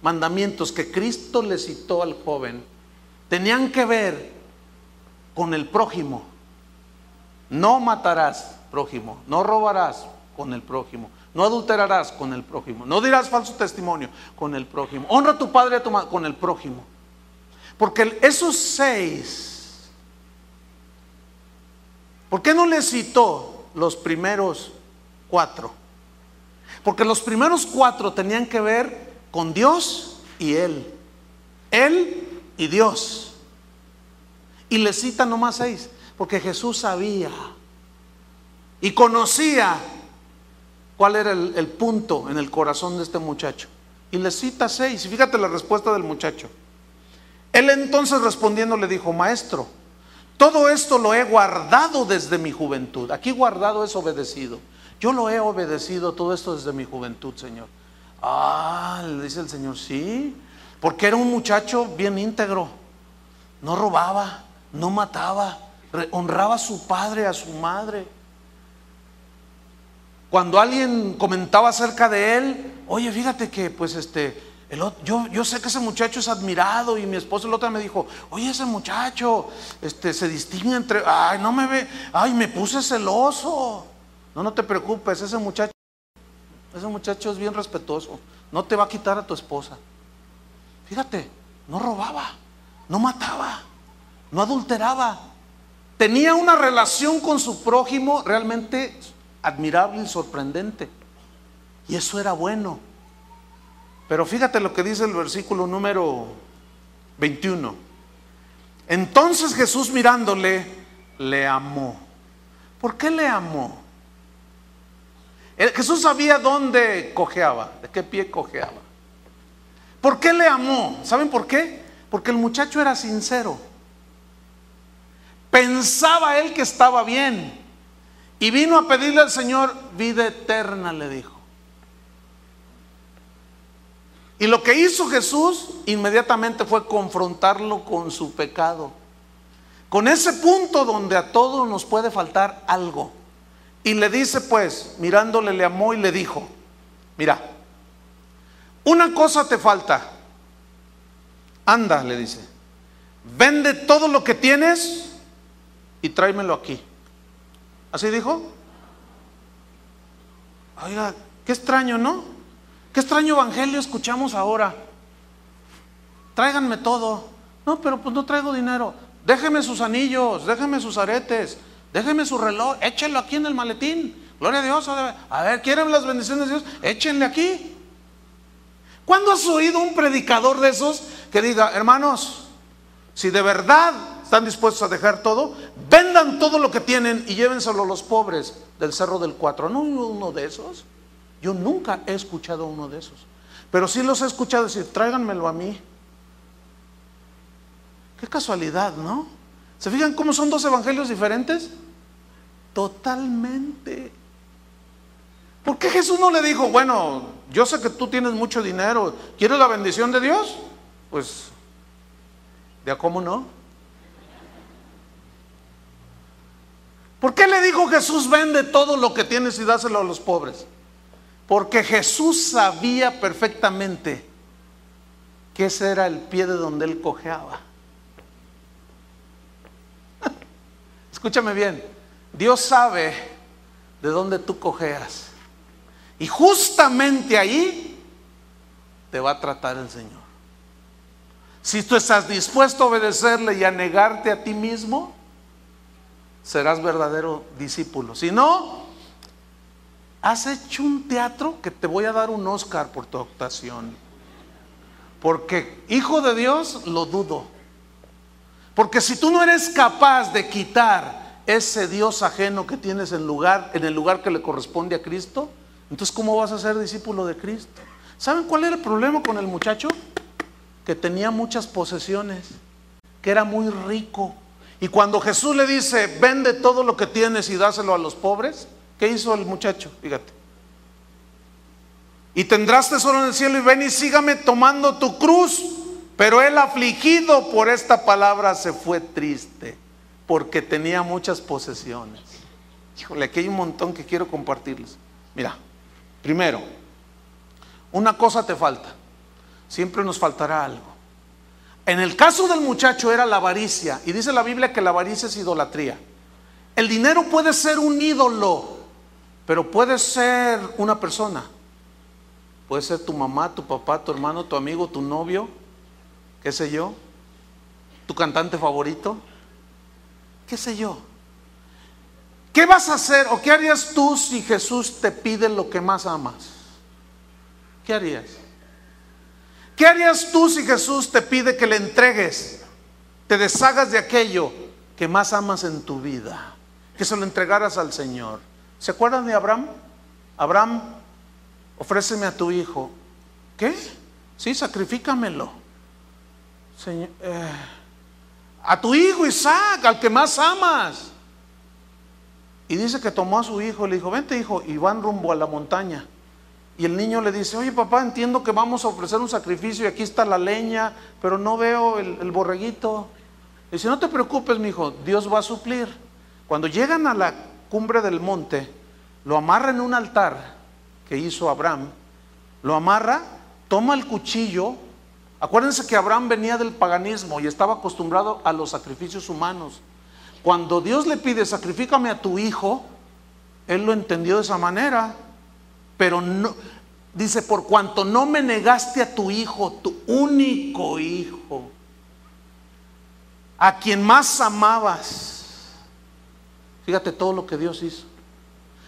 mandamientos que Cristo le citó al joven tenían que ver con el prójimo. No matarás, prójimo. No robarás con el prójimo. No adulterarás con el prójimo. No dirás falso testimonio con el prójimo. Honra a tu padre a tu madre con el prójimo. Porque esos seis, ¿por qué no le citó los primeros cuatro? Porque los primeros cuatro tenían que ver con Dios y Él. Él y Dios. Y le cita nomás seis, porque Jesús sabía y conocía cuál era el, punto en el corazón de este muchacho. Y le cita seis. Fíjate la respuesta del muchacho. Él entonces respondiendo le dijo, maestro, todo esto lo he guardado desde mi juventud. Aquí guardado es obedecido. Yo lo he obedecido todo esto desde mi juventud, Señor. Ah, le dice el Señor, sí, porque era un muchacho bien íntegro. No robaba, no mataba, honraba a su padre, a su madre. Cuando alguien comentaba acerca de él, oye, fíjate que pues este, yo, yo, sé que ese muchacho es admirado y mi esposo el otro me dijo, oye, ese muchacho este, se distingue entre, ay, no me ve, ay, me puse celoso. No, no te preocupes, ese muchacho, ese muchacho es bien respetuoso, no te va a quitar a tu esposa. Fíjate, no robaba, no mataba, no adulteraba. Tenía una relación con su prójimo realmente admirable y sorprendente. Y eso era bueno. Pero fíjate lo que dice el versículo número 21. Entonces Jesús mirándole, le amó. ¿Por qué le amó? Jesús sabía dónde cojeaba, de qué pie cojeaba. ¿Por qué le amó? ¿Saben por qué? Porque el muchacho era sincero. Pensaba él que estaba bien. Y vino a pedirle al Señor vida eterna, le dijo. Y lo que hizo Jesús inmediatamente fue confrontarlo con su pecado. Con ese punto donde a todos nos puede faltar algo. Y le dice pues, mirándole le amó y le dijo, mira, una cosa te falta. Anda, le dice, vende todo lo que tienes y tráemelo aquí. ¿Así dijo? Oiga, qué extraño, ¿no? Qué extraño evangelio escuchamos ahora. Tráiganme todo. No, pero pues no traigo dinero. Déjeme sus anillos, déjeme sus aretes, déjeme su reloj, échenlo aquí en el maletín. Gloria a Dios. A ver, ¿quieren las bendiciones de Dios? Échenle aquí. ¿Cuándo has oído un predicador de esos que diga, hermanos, si de verdad están dispuestos a dejar todo, vendan todo lo que tienen y llévenselo a los pobres del Cerro del Cuatro? ¿No uno de esos? Yo nunca he escuchado uno de esos. Pero sí los he escuchado decir, tráiganmelo a mí. Qué casualidad, ¿no? ¿Se fijan cómo son dos evangelios diferentes? Totalmente. ¿Por qué Jesús no le dijo, bueno, yo sé que tú tienes mucho dinero, ¿quieres la bendición de Dios? Pues, ¿de cómo no? ¿Por qué le dijo Jesús, vende todo lo que tienes y dáselo a los pobres? Porque Jesús sabía perfectamente que ese era el pie de donde él cojeaba. Escúchame bien, Dios sabe de dónde tú cojeas. Y justamente ahí te va a tratar el Señor. Si tú estás dispuesto a obedecerle y a negarte a ti mismo, serás verdadero discípulo. Si no, has hecho un teatro que te voy a dar un Oscar por tu actuación. Porque hijo de Dios, lo dudo. Porque si tú no eres capaz de quitar ese Dios ajeno que tienes en, lugar, en el lugar que le corresponde a Cristo, entonces ¿cómo vas a ser discípulo de Cristo? ¿Saben cuál era el problema con el muchacho? Que tenía muchas posesiones, que era muy rico. Y cuando Jesús le dice, vende todo lo que tienes y dáselo a los pobres, ¿qué hizo el muchacho? Fíjate. Y tendrás tesoro en el cielo y ven y sígame tomando tu cruz. Pero él afligido por esta palabra se fue triste porque tenía muchas posesiones. Híjole, aquí hay un montón que quiero compartirles. Mira, primero, una cosa te falta. Siempre nos faltará algo. En el caso del muchacho era la avaricia. Y dice la Biblia que la avaricia es idolatría. El dinero puede ser un ídolo, pero puede ser una persona. Puede ser tu mamá, tu papá, tu hermano, tu amigo, tu novio, qué sé yo, tu cantante favorito, qué sé yo. ¿Qué vas a hacer o qué harías tú si Jesús te pide lo que más amas? ¿Qué harías? ¿Qué harías tú si Jesús te pide que le entregues, te deshagas de aquello que más amas en tu vida? Que se lo entregaras al Señor. ¿Se acuerdan de Abraham? Abraham, ofréceme a tu hijo. ¿Qué? Sí, sacrifícamelo. Señor, eh, a tu hijo Isaac, al que más amas. Y dice que tomó a su hijo le dijo, vente hijo, y van rumbo a la montaña. Y el niño le dice, oye papá, entiendo que vamos a ofrecer un sacrificio y aquí está la leña, pero no veo el, borreguito. Y dice, no te preocupes, mi hijo, Dios va a suplir. Cuando llegan a la cumbre del monte, lo amarra en un altar que hizo Abraham, lo amarra, toma el cuchillo. Acuérdense que Abraham venía del paganismo y estaba acostumbrado a los sacrificios humanos. Cuando Dios le pide, sacrifícame a tu hijo, él lo entendió de esa manera. Pero no, dice, por cuanto no me negaste a tu hijo, tu único hijo, a quien más amabas. Fíjate todo lo que Dios hizo.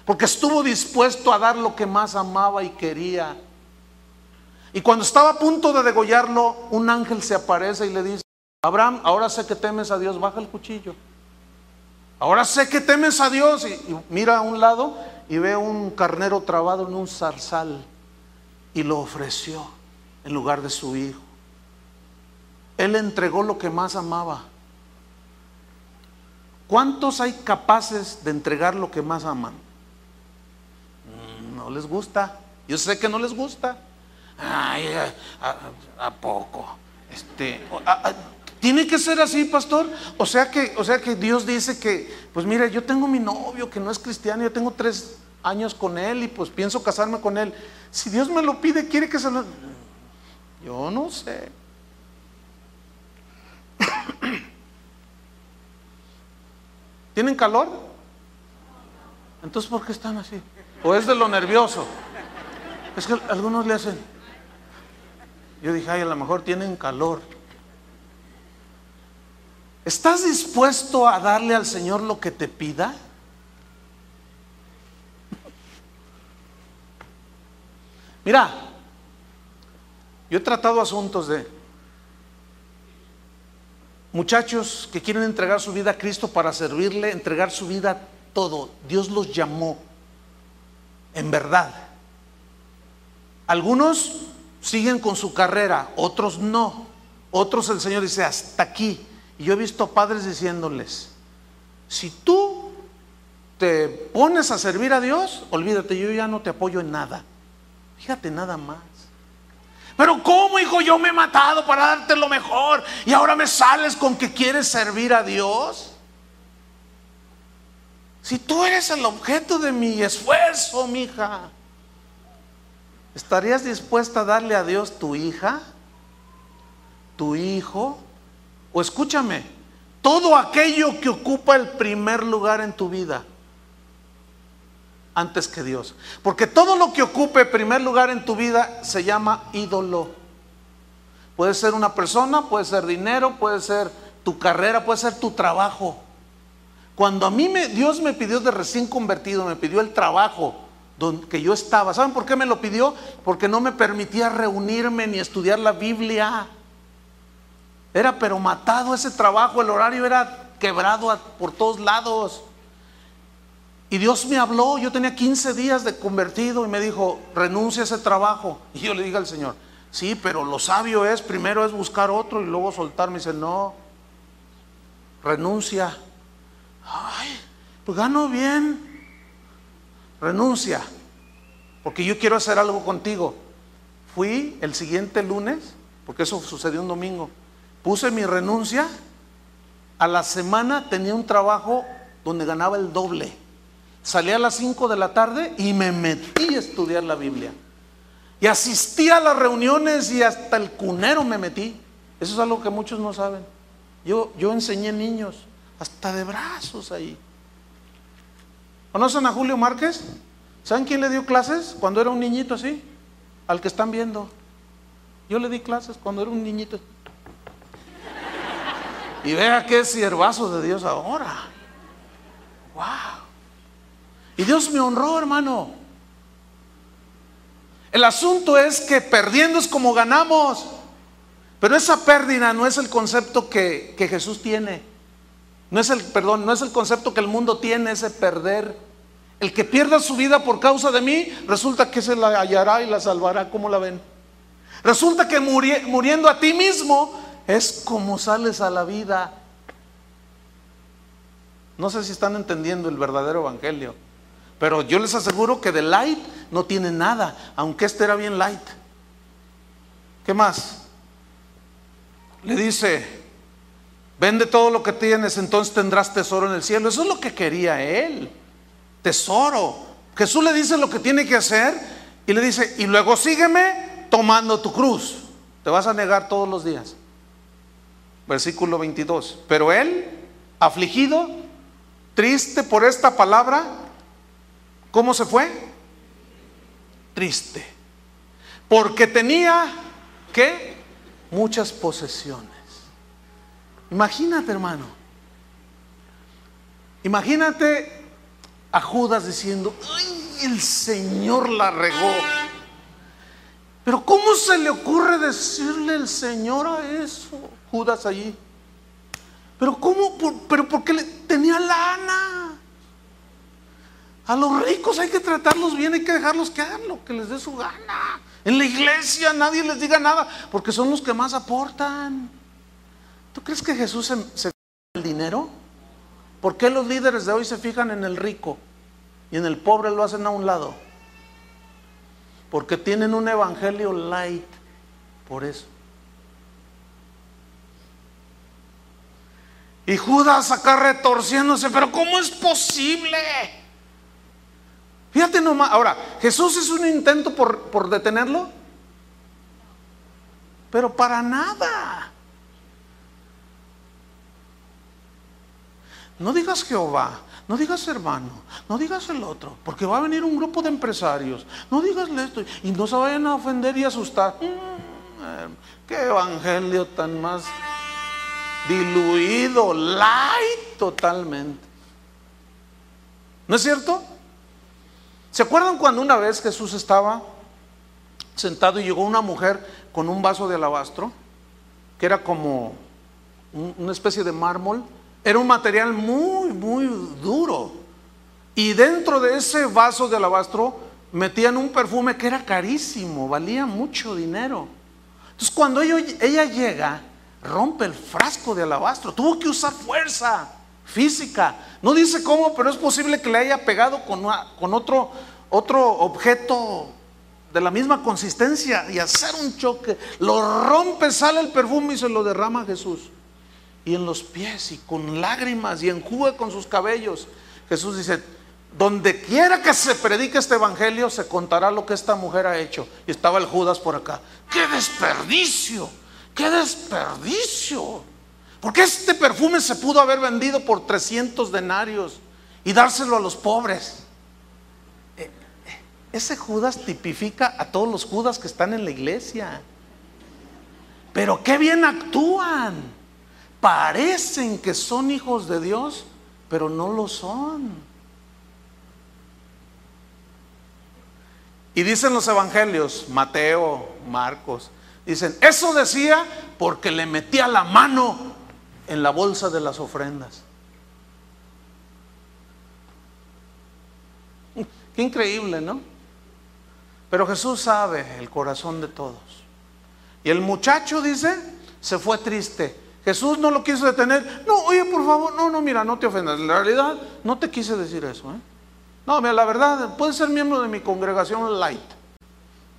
Porque estuvo dispuesto a dar lo que más amaba y quería. Y cuando estaba a punto de degollarlo, un ángel se aparece y le dice, Abraham, ahora sé que temes a Dios, baja el cuchillo. Ahora sé que temes a Dios y, mira a un lado y ve un carnero trabado en un zarzal y lo ofreció en lugar de su hijo. Él entregó lo que más amaba. ¿Cuántos hay capaces de entregar lo que más aman? No les gusta. Yo sé que no les gusta. Ay, a, poco. Este, tiene que ser así, pastor. O sea que, o sea que Dios dice que, pues mire, yo tengo mi novio que no es cristiano, yo tengo tres años con él y pues pienso casarme con él. Si Dios me lo pide, quiere que se lo. Yo no sé. ¿Tienen calor? Entonces, ¿por qué están así? ¿O es de lo nervioso? Es que algunos le hacen. Yo dije, ay, a lo mejor tienen calor. ¿Estás dispuesto a darle al Señor lo que te pida? Mira, yo he tratado asuntos de muchachos que quieren entregar su vida a Cristo para servirle, entregar su vida todo. Dios los llamó, en verdad. Algunos siguen con su carrera, otros no. Otros el Señor dice, hasta aquí. Y yo he visto padres diciéndoles, si tú te pones a servir a Dios, olvídate, yo ya no te apoyo en nada. Fíjate nada más. Pero ¿cómo, hijo? Yo me he matado para darte lo mejor y ahora me sales con que quieres servir a Dios. Si tú eres el objeto de mi esfuerzo, mi hija, ¿estarías dispuesta a darle a Dios tu hija? ¿Tu hijo? O escúchame, todo aquello que ocupa el primer lugar en tu vida antes que Dios. Porque todo lo que ocupe primer lugar en tu vida se llama ídolo. Puede ser una persona, puede ser dinero, puede ser tu carrera, puede ser tu trabajo. Cuando a mí me, Dios me pidió de recién convertido, me pidió el trabajo donde que yo estaba. ¿Saben por qué me lo pidió? Porque no me permitía reunirme ni estudiar la Biblia. Era pero matado ese trabajo, el horario era quebrado por todos lados. Y Dios me habló, yo tenía 15 días de convertido y me dijo, renuncia a ese trabajo. Y yo le dije al Señor, sí, pero lo sabio es, primero es buscar otro y luego soltar. Me dice, no, renuncia. Ay, pues gano bien. Renuncia, porque yo quiero hacer algo contigo. Fui el siguiente lunes, porque eso sucedió un domingo. Puse mi renuncia. A la semana tenía un trabajo donde ganaba el doble. Salí a las 5 de la tarde y me metí a estudiar la Biblia. Y asistí a las reuniones y hasta el cunero me metí. Eso es algo que muchos no saben. Yo, yo enseñé niños, hasta de brazos ahí. ¿Conocen a Julio Márquez? ¿Saben quién le dio clases cuando era un niñito así? Al que están viendo. Yo le di clases cuando era un niñito. Y vea qué siervazo de Dios ahora. Wow. Y Dios me honró, hermano. El asunto es que perdiendo es como ganamos. Pero esa pérdida no es el concepto que, que, Jesús tiene. No es el, perdón, no es el concepto que el mundo tiene, ese perder. El que pierda su vida por causa de mí, resulta que se la hallará y la salvará. ¿Cómo la ven? Resulta que muriendo a ti mismo es como sales a la vida. No sé si están entendiendo el verdadero evangelio. Pero yo les aseguro que de light no tiene nada, aunque este era bien light. ¿Qué más? Le dice, vende todo lo que tienes, entonces tendrás tesoro en el cielo. Eso es lo que quería él, tesoro. Jesús le dice lo que tiene que hacer y le dice, y luego sígueme tomando tu cruz. Te vas a negar todos los días. Versículo 22. Pero él, afligido, triste por esta palabra, ¿Cómo se fue? Triste. Porque tenía, ¿qué? Muchas posesiones. Imagínate, hermano. Imagínate a Judas diciendo, ay, el Señor la regó. Pero ¿cómo se le ocurre decirle el Señor a eso? Judas allí. Pero ¿cómo? pero porque tenía lana. A los ricos hay que tratarlos bien, hay que dejarlos que hagan lo que les dé su gana. En la iglesia nadie les diga nada, porque son los que más aportan. ¿Tú crees que Jesús se, fija en el dinero? ¿Por qué los líderes de hoy se fijan en el rico y en el pobre lo hacen a un lado? Porque tienen un evangelio light, por eso. Y Judas acá retorciéndose, pero ¿cómo es posible? Fíjate nomás, ahora, ¿Jesús es un intento por, por detenerlo? Pero para nada. No digas Jehová, no digas hermano, no digas el otro, porque va a venir un grupo de empresarios. No digas esto y no se vayan a ofender y asustar. Mm, qué evangelio tan más diluido, light totalmente. ¿No es cierto? ¿Se acuerdan cuando una vez Jesús estaba sentado y llegó una mujer con un vaso de alabastro, que era como una especie de mármol? Era un material muy, muy duro. Y dentro de ese vaso de alabastro metían un perfume que era carísimo, valía mucho dinero. Entonces cuando ella, llega, rompe el frasco de alabastro, tuvo que usar fuerza física. No dice cómo, pero es posible que le haya pegado con, con otro, otro objeto de la misma consistencia y hacer un choque. Lo rompe, sale el perfume y se lo derrama a Jesús. Y en los pies y con lágrimas y enjuga con sus cabellos. Jesús dice, donde quiera que se predique este evangelio, se contará lo que esta mujer ha hecho. Y estaba el Judas por acá. ¡Qué desperdicio! ¡Qué desperdicio! Porque este perfume se pudo haber vendido por 300 denarios y dárselo a los pobres. Eh, eh, ese Judas tipifica a todos los Judas que están en la iglesia. Pero qué bien actúan. Parecen que son hijos de Dios, pero no lo son. Y dicen los evangelios, Mateo, Marcos, dicen, eso decía porque le metía la mano en la bolsa de las ofrendas. Qué increíble, ¿no? Pero Jesús sabe el corazón de todos. Y el muchacho dice, se fue triste. Jesús no lo quiso detener. No, oye, por favor, no, no, mira, no te ofendas. En realidad, no te quise decir eso. ¿eh? No, mira, la verdad, puedes ser miembro de mi congregación light.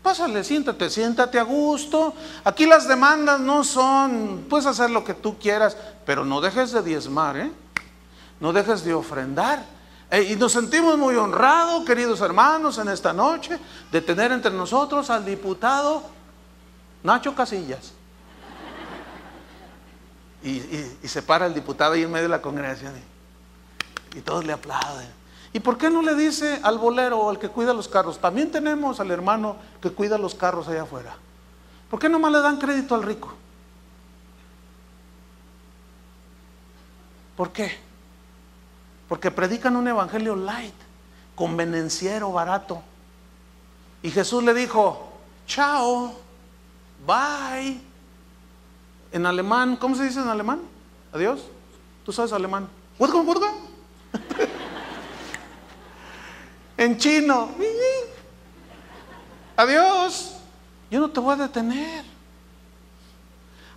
Pásale, siéntate, siéntate a gusto. Aquí las demandas no son, puedes hacer lo que tú quieras, pero no dejes de diezmar, ¿eh? No dejes de ofrendar. Eh, y nos sentimos muy honrados, queridos hermanos, en esta noche, de tener entre nosotros al diputado Nacho Casillas. Y, se para el diputado ahí en medio de la congregación y, y todos le aplauden. ¿Y por qué no le dice al bolero o al que cuida los carros? También tenemos al hermano que cuida los carros allá afuera. ¿Por qué nomás le dan crédito al rico? ¿Por qué? Porque predican un evangelio light, convenenciero, barato. Y Jesús le dijo, chao, bye. En alemán, ¿cómo se dice en alemán? Adiós. ¿Tú sabes alemán? En chino. Adiós. Yo no te voy a detener.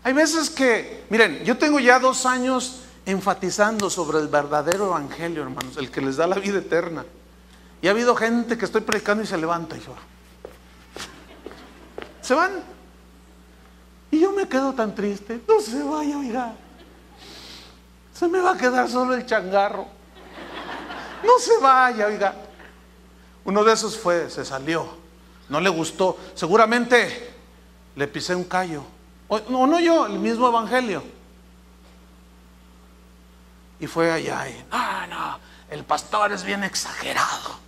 Hay veces que, miren, yo tengo ya dos años enfatizando sobre el verdadero evangelio, hermanos, el que les da la vida eterna. Y ha habido gente que estoy predicando y se levanta y yo. Se van. Y yo me quedo tan triste. No se vaya, oiga. Se me va a quedar solo el changarro. No se vaya, oiga. Uno de esos fue, se salió, no le gustó. Seguramente le pisé un callo. O no, no yo, el mismo evangelio. Y fue allá y, no, no, el pastor es bien exagerado.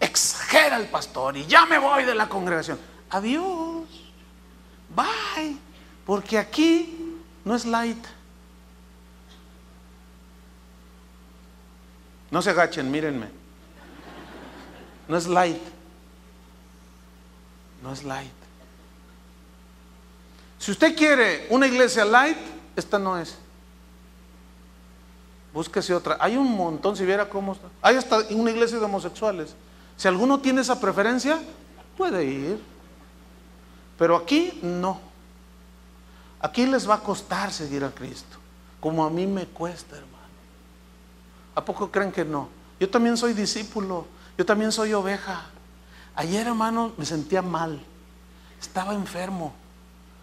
Exagera el pastor y ya me voy de la congregación. Adiós. Bye. Porque aquí no es light. No se agachen, mírenme. No es light. No es light. Si usted quiere una iglesia light, esta no es. Búsquese otra. Hay un montón, si viera cómo está. Hay hasta una iglesia de homosexuales. Si alguno tiene esa preferencia, puede ir. Pero aquí no. Aquí les va a costar seguir a Cristo. Como a mí me cuesta, hermano. ¿A poco creen que no? Yo también soy discípulo. Yo también soy oveja. Ayer, hermano, me sentía mal. Estaba enfermo.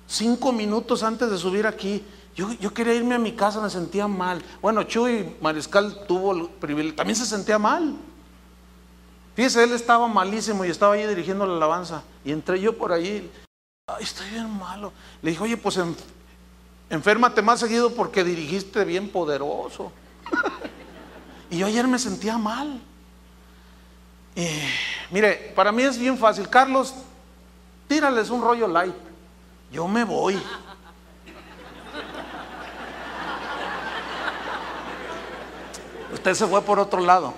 Cinco minutos antes de subir aquí, yo, yo, quería irme a mi casa, me sentía mal. Bueno, Chuy Mariscal tuvo el privilegio, también se sentía mal. Fíjese, él estaba malísimo y estaba ahí dirigiendo la alabanza. Y entré yo por ahí, estoy bien malo. Le dije, oye, pues enférmate más seguido porque dirigiste bien poderoso. y yo ayer me sentía mal. Eh, mire, para mí es bien fácil. Carlos, tírales un rollo light. Yo me voy. Usted se fue por otro lado.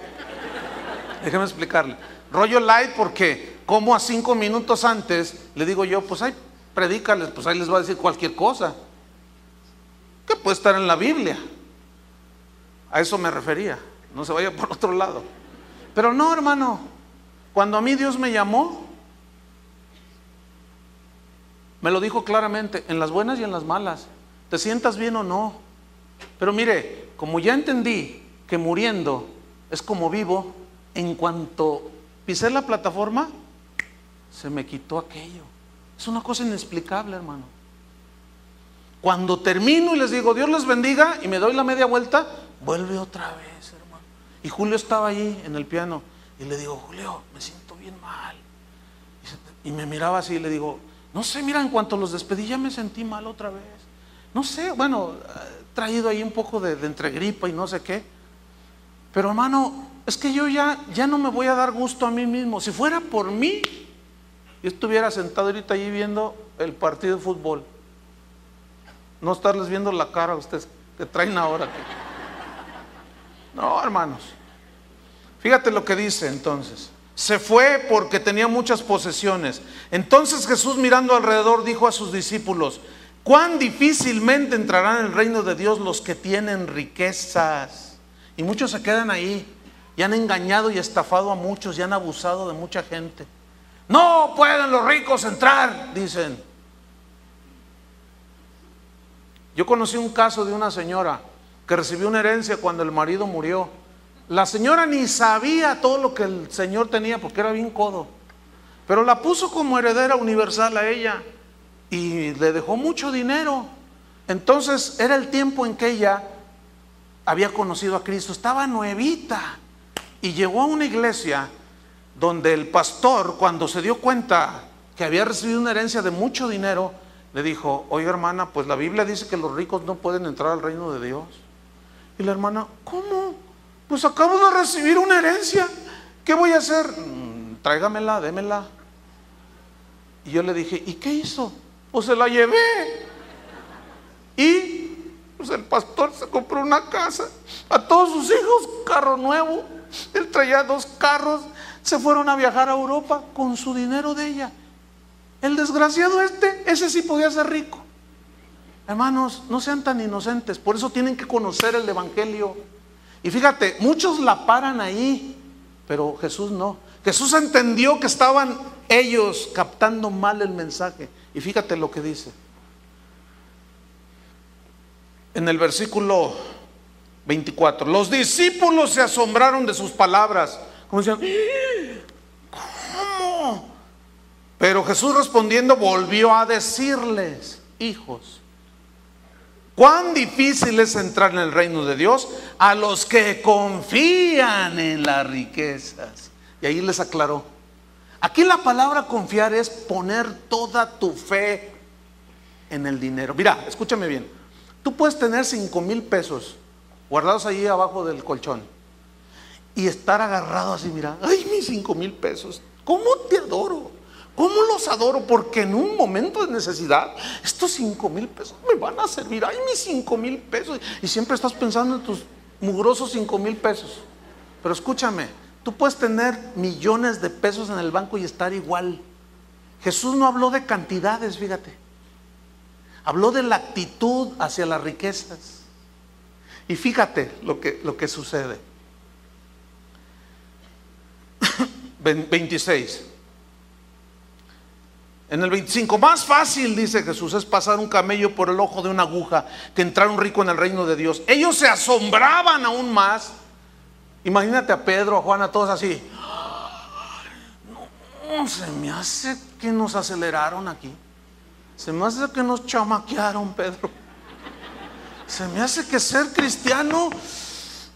Déjeme explicarle. Rollo light porque como a cinco minutos antes le digo yo, pues ahí predícales, pues ahí les va a decir cualquier cosa. Que puede estar en la Biblia. A eso me refería. No se vaya por otro lado. Pero no, hermano, cuando a mí Dios me llamó, me lo dijo claramente, en las buenas y en las malas, te sientas bien o no. Pero mire, como ya entendí que muriendo es como vivo, en cuanto pisé la plataforma, se me quitó aquello. Es una cosa inexplicable, hermano. Cuando termino y les digo, Dios les bendiga, y me doy la media vuelta, vuelve otra vez. Y Julio estaba ahí en el piano y le digo, Julio, me siento bien mal. Y, me miraba así y le digo, no sé, mira, en cuanto los despedí ya me sentí mal otra vez. no sé, bueno, he traído ahí un poco de, de entregripa y no sé qué. Pero hermano, es que yo ya, ya no me voy a dar gusto a mí mismo. Si fuera por mí, yo estuviera sentado ahorita allí viendo el partido de fútbol. No estarles viendo la cara a ustedes que traen ahora. No, hermanos. Fíjate lo que dice entonces. Se fue porque tenía muchas posesiones. Entonces Jesús mirando alrededor dijo a sus discípulos, cuán difícilmente entrarán en el reino de Dios los que tienen riquezas. Y muchos se quedan ahí y han engañado y estafado a muchos y han abusado de mucha gente. No pueden los ricos entrar, dicen. Yo conocí un caso de una señora que recibió una herencia cuando el marido murió. La señora ni sabía todo lo que el señor tenía porque era bien codo. Pero la puso como heredera universal a ella y le dejó mucho dinero. Entonces era el tiempo en que ella había conocido a Cristo. Estaba nuevita y llegó a una iglesia donde el pastor, cuando se dio cuenta que había recibido una herencia de mucho dinero, le dijo, oiga hermana, pues la Biblia dice que los ricos no pueden entrar al reino de Dios. Y la hermana, ¿cómo? Pues acabo de recibir una herencia. ¿Qué voy a hacer? "Mm, Tráigamela, démela. Y yo le dije, ¿y qué hizo? Pues se la llevé. Y pues el pastor se compró una casa. A todos sus hijos, carro nuevo. Él traía dos carros. Se fueron a viajar a Europa con su dinero de ella. El desgraciado este, ese sí podía ser rico. Hermanos, no sean tan inocentes, por eso tienen que conocer el Evangelio. Y fíjate, muchos la paran ahí, pero Jesús no. Jesús entendió que estaban ellos captando mal el mensaje. Y fíjate lo que dice. En el versículo 24, los discípulos se asombraron de sus palabras. Como decían, ¿cómo? Pero Jesús respondiendo volvió a decirles, hijos, cuán difícil es entrar en el reino de Dios a los que confían en las riquezas. Y ahí les aclaró. Aquí la palabra confiar es poner toda tu fe en el dinero. Mira, escúchame bien. Tú puedes tener cinco mil pesos guardados ahí abajo del colchón y estar agarrado así, mira, ay, mis cinco mil pesos. ¿Cómo te adoro? ¿Cómo los adoro? Porque en un momento de necesidad, estos cinco mil pesos me van a servir. Ay, mis cinco mil pesos. Y siempre estás pensando en tus mugrosos cinco mil pesos. Pero escúchame, tú puedes tener millones de pesos en el banco y estar igual. Jesús no habló de cantidades, fíjate. Habló de la actitud hacia las riquezas. Y fíjate lo que, lo que sucede. 26. En el 25, más fácil, dice Jesús, es pasar un camello por el ojo de una aguja que entrar un rico en el reino de Dios. Ellos se asombraban aún más. Imagínate a Pedro, a Juan, a todos así. No, se me hace que nos aceleraron aquí. Se me hace que nos chamaquearon, Pedro. Se me hace que ser cristiano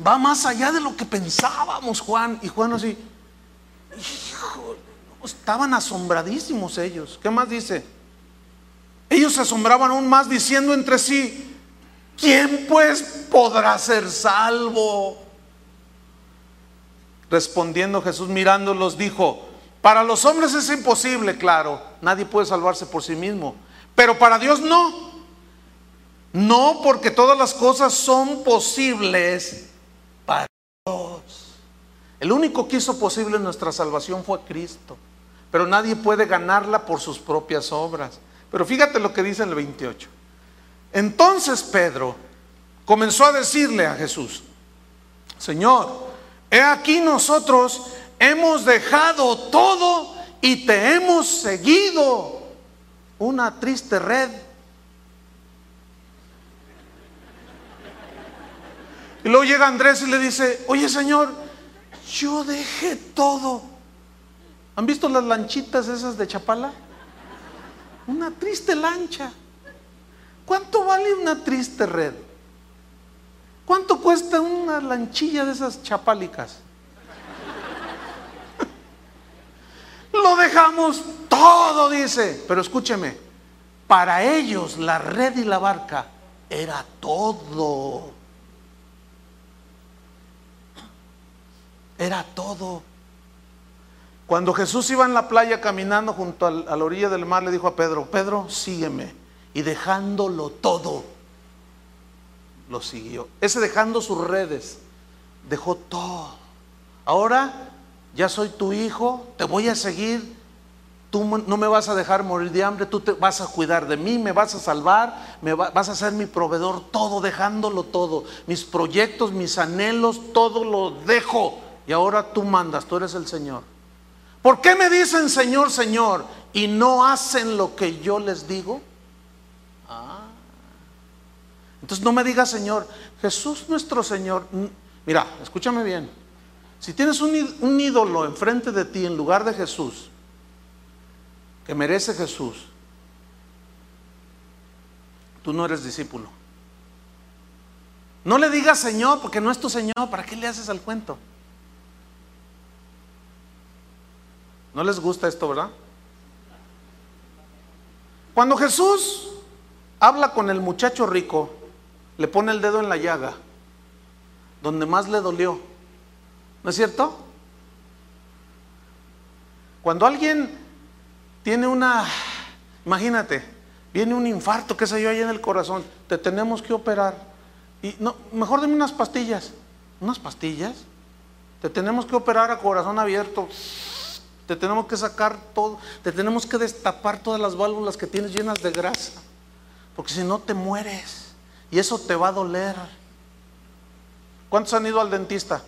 va más allá de lo que pensábamos, Juan. Y Juan así, hijo, estaban asombradísimos ellos. ¿Qué más dice? Ellos se asombraban aún más diciendo entre sí, ¿quién pues podrá ser salvo? Respondiendo Jesús mirándolos dijo, para los hombres es imposible, claro, nadie puede salvarse por sí mismo, pero para Dios no. No porque todas las cosas son posibles para Dios. El único que hizo posible nuestra salvación fue Cristo, pero nadie puede ganarla por sus propias obras. Pero fíjate lo que dice el 28. Entonces Pedro comenzó a decirle a Jesús, Señor, he aquí nosotros hemos dejado todo y te hemos seguido. Una triste red. Y luego llega Andrés y le dice, oye Señor, yo dejé todo. ¿Han visto las lanchitas esas de Chapala? Una triste lancha. ¿Cuánto vale una triste red? ¿Cuánto cuesta una lanchilla de esas chapálicas? Lo dejamos todo, dice. Pero escúcheme, para ellos la red y la barca era todo. Era todo. Cuando Jesús iba en la playa caminando junto a la orilla del mar, le dijo a Pedro, Pedro, sígueme. Y dejándolo todo, lo siguió. Ese dejando sus redes, dejó todo. Ahora ya soy tu hijo, te voy a seguir, tú no me vas a dejar morir de hambre, tú te vas a cuidar de mí, me vas a salvar, me vas a ser mi proveedor, todo, dejándolo todo. Mis proyectos, mis anhelos, todo lo dejo. Y ahora tú mandas, tú eres el Señor. ¿Por qué me dicen Señor, Señor y no hacen lo que yo les digo? Ah. Entonces no me digas Señor, Jesús nuestro Señor. Mira, escúchame bien. Si tienes un, un ídolo enfrente de ti en lugar de Jesús, que merece Jesús, tú no eres discípulo. No le digas Señor porque no es tu Señor. ¿Para qué le haces al cuento? ¿No les gusta esto, verdad? Cuando Jesús habla con el muchacho rico, le pone el dedo en la llaga, donde más le dolió. ¿No es cierto? Cuando alguien tiene una, imagínate, viene un infarto, qué sé yo, ahí en el corazón, te tenemos que operar. Y no, mejor deme unas pastillas. ¿Unas pastillas? Te tenemos que operar a corazón abierto. Te tenemos que sacar todo, te tenemos que destapar todas las válvulas que tienes llenas de grasa, porque si no te mueres y eso te va a doler. ¿Cuántos han ido al dentista?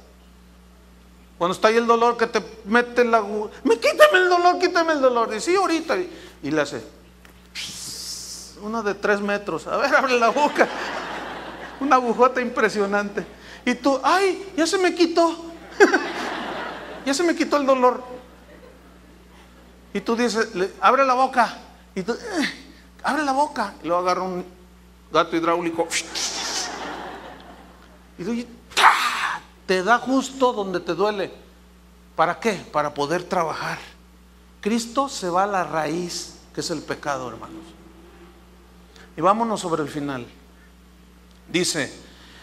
Cuando está ahí el dolor que te mete la me quítame el dolor, quítame el dolor. Dice, sí, ahorita. Y, le hace una de tres metros. A ver, abre la boca. Una agujota impresionante. Y tú, ay, ya se me quitó. ya se me quitó el dolor. Y tú dices, abre la boca. Y tú, eh, abre la boca. Y luego agarra un gato hidráulico. Y tú, te da justo donde te duele. ¿Para qué? Para poder trabajar. Cristo se va a la raíz, que es el pecado, hermanos. Y vámonos sobre el final. Dice,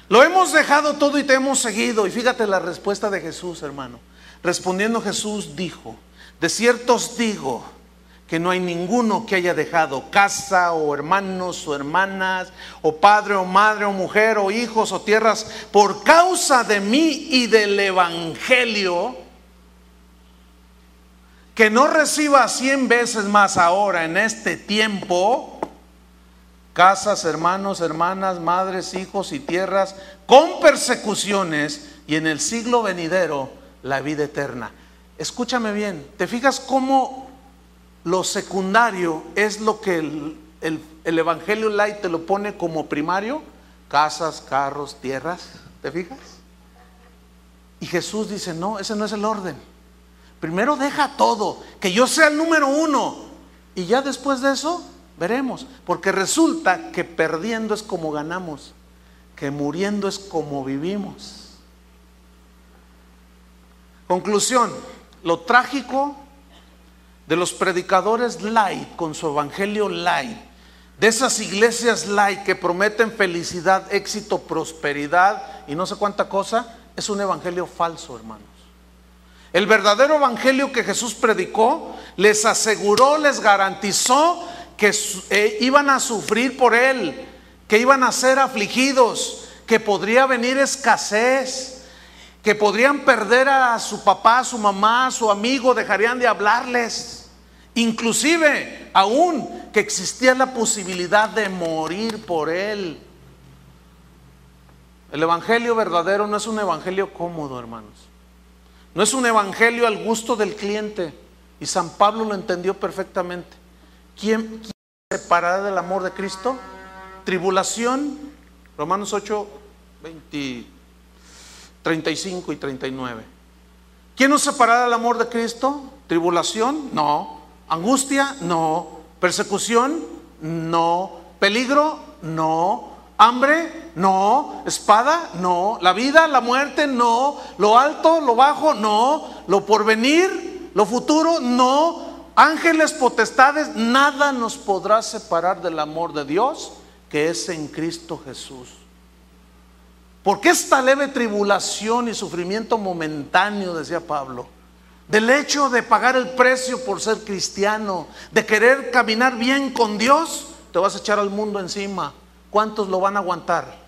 lo hemos dejado todo y te hemos seguido. Y fíjate la respuesta de Jesús, hermano. Respondiendo Jesús dijo, de cierto os digo que no hay ninguno que haya dejado casa o hermanos o hermanas o padre o madre o mujer o hijos o tierras por causa de mí y del Evangelio, que no reciba cien veces más ahora en este tiempo, casas, hermanos, hermanas, madres, hijos y tierras, con persecuciones y en el siglo venidero la vida eterna. Escúchame bien, ¿te fijas cómo lo secundario es lo que el, Evangelio Light te lo pone como primario? Casas, carros, tierras, ¿te fijas? Y Jesús dice, no, ese no es el orden. Primero deja todo, que yo sea el número uno. Y ya después de eso, veremos. Porque resulta que perdiendo es como ganamos, que muriendo es como vivimos. Conclusión, lo trágico de los predicadores light con su evangelio light, de esas iglesias light que prometen felicidad, éxito, prosperidad y no sé cuánta cosa, es un evangelio falso, hermanos. El verdadero evangelio que Jesús predicó les aseguró, les garantizó que eh, iban a sufrir por él, que iban a ser afligidos, que podría venir escasez, que podrían perder a su papá, su mamá, su amigo, dejarían de hablarles. Inclusive, aún que existía la posibilidad de morir por él. El Evangelio verdadero no es un Evangelio cómodo, hermanos. No es un Evangelio al gusto del cliente. Y San Pablo lo entendió perfectamente. ¿Quién, se separará del amor de Cristo? Tribulación, Romanos 8, 20. 35 y 39. ¿Quién nos separará del amor de Cristo? ¿Tribulación? No. ¿Angustia? No. ¿Persecución? No. ¿Peligro? No. ¿Hambre? No. ¿Espada? No. ¿La vida? ¿La muerte? No. ¿Lo alto? ¿Lo bajo? No. ¿Lo porvenir? ¿Lo futuro? No. Ángeles, potestades, nada nos podrá separar del amor de Dios que es en Cristo Jesús. Porque esta leve tribulación y sufrimiento momentáneo, decía Pablo, del hecho de pagar el precio por ser cristiano, de querer caminar bien con Dios, te vas a echar al mundo encima. ¿Cuántos lo van a aguantar?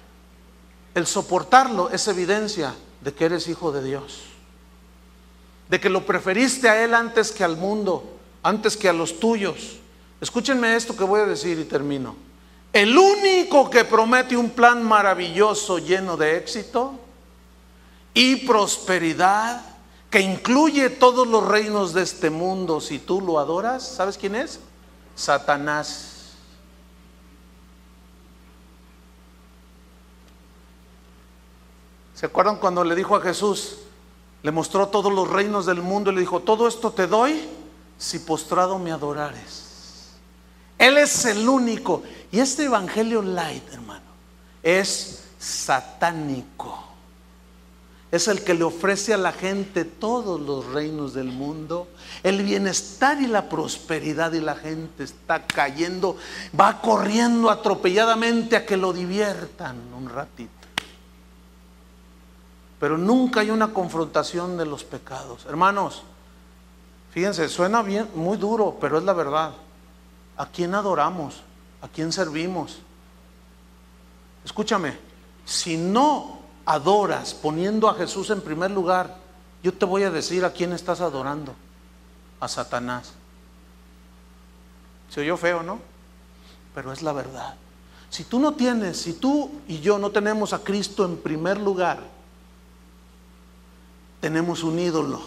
El soportarlo es evidencia de que eres hijo de Dios, de que lo preferiste a Él antes que al mundo, antes que a los tuyos. Escúchenme esto que voy a decir y termino. El único que promete un plan maravilloso lleno de éxito y prosperidad que incluye todos los reinos de este mundo si tú lo adoras, ¿sabes quién es? Satanás. ¿Se acuerdan cuando le dijo a Jesús, le mostró todos los reinos del mundo y le dijo, todo esto te doy si postrado me adorares? Él es el único. Y este Evangelio light, hermano, es satánico. Es el que le ofrece a la gente todos los reinos del mundo, el bienestar y la prosperidad y la gente está cayendo, va corriendo atropelladamente a que lo diviertan un ratito. Pero nunca hay una confrontación de los pecados. Hermanos, fíjense, suena bien, muy duro, pero es la verdad. ¿A quién adoramos? ¿A quién servimos? Escúchame, si no adoras poniendo a Jesús en primer lugar, yo te voy a decir a quién estás adorando. A Satanás. Se oyó feo, ¿no? Pero es la verdad. Si tú no tienes, si tú y yo no tenemos a Cristo en primer lugar, tenemos un ídolo.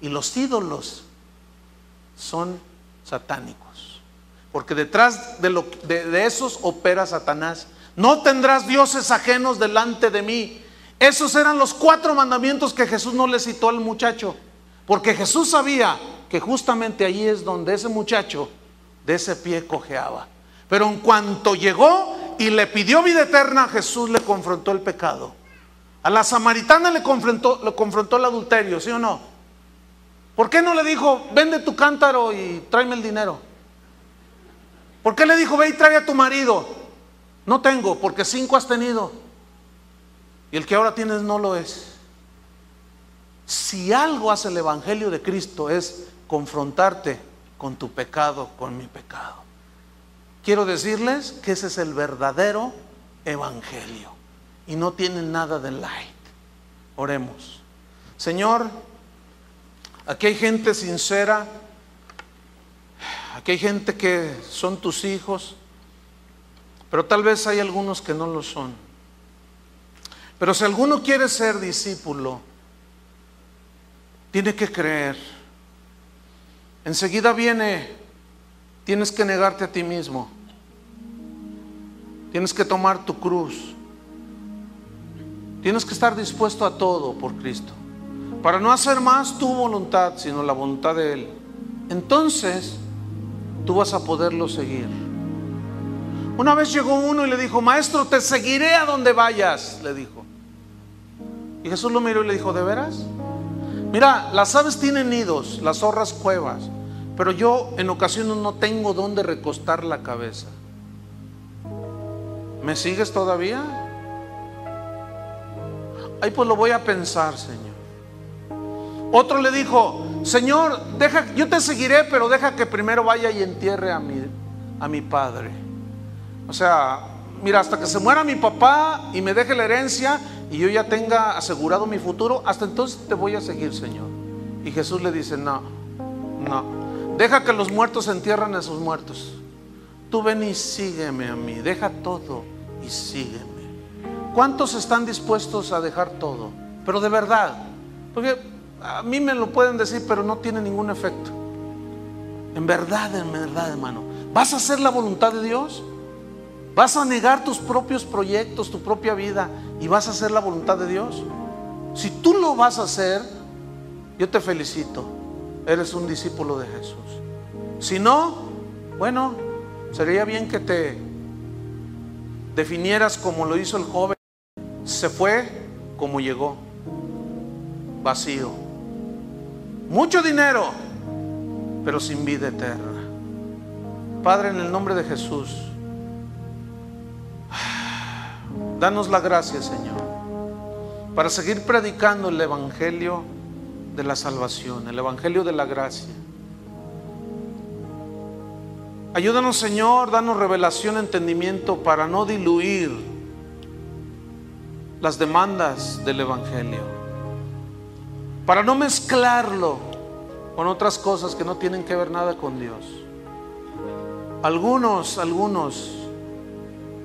Y los ídolos son satánicos porque detrás de, lo, de, esos opera Satanás. No tendrás dioses ajenos delante de mí. Esos eran los cuatro mandamientos que Jesús no le citó al muchacho, porque Jesús sabía que justamente ahí es donde ese muchacho de ese pie cojeaba. Pero en cuanto llegó y le pidió vida eterna, Jesús le confrontó el pecado. A la samaritana le confrontó, le confrontó el adulterio, ¿sí o no? ¿Por qué no le dijo, vende tu cántaro y tráeme el dinero? ¿Por qué le dijo, ve y trae a tu marido? No tengo, porque cinco has tenido. Y el que ahora tienes no lo es. Si algo hace el Evangelio de Cristo es confrontarte con tu pecado, con mi pecado. Quiero decirles que ese es el verdadero Evangelio. Y no tiene nada de light. Oremos. Señor, aquí hay gente sincera Aquí hay gente que son tus hijos, pero tal vez hay algunos que no lo son. Pero si alguno quiere ser discípulo, tiene que creer. Enseguida viene, tienes que negarte a ti mismo. Tienes que tomar tu cruz. Tienes que estar dispuesto a todo por Cristo. Para no hacer más tu voluntad, sino la voluntad de Él. Entonces, tú vas a poderlo seguir. Una vez llegó uno y le dijo, maestro, te seguiré a donde vayas, le dijo. Y Jesús lo miró y le dijo, ¿de veras? Mira, las aves tienen nidos, las zorras cuevas, pero yo en ocasiones no tengo dónde recostar la cabeza. ¿Me sigues todavía? Ay, pues lo voy a pensar, Señor. Otro le dijo, Señor, deja, yo te seguiré, pero deja que primero vaya y entierre a mi, a mi padre. O sea, mira, hasta que se muera mi papá y me deje la herencia y yo ya tenga asegurado mi futuro, hasta entonces te voy a seguir, Señor. Y Jesús le dice, no, no, deja que los muertos entierren a sus muertos. Tú ven y sígueme a mí, deja todo y sígueme. ¿Cuántos están dispuestos a dejar todo? Pero de verdad, porque a mí me lo pueden decir, pero no tiene ningún efecto. En verdad, en verdad, hermano. ¿Vas a hacer la voluntad de Dios? ¿Vas a negar tus propios proyectos, tu propia vida y vas a hacer la voluntad de Dios? Si tú lo vas a hacer, yo te felicito. Eres un discípulo de Jesús. Si no, bueno, sería bien que te definieras como lo hizo el joven. Se fue como llegó, vacío. Mucho dinero, pero sin vida eterna. Padre, en el nombre de Jesús, Danos la gracia, Señor, para seguir predicando el Evangelio de la salvación, el Evangelio de la gracia. Ayúdanos, Señor, danos revelación, entendimiento para no diluir las demandas del Evangelio, para no mezclarlo con otras cosas que no tienen que ver nada con Dios. Algunos, algunos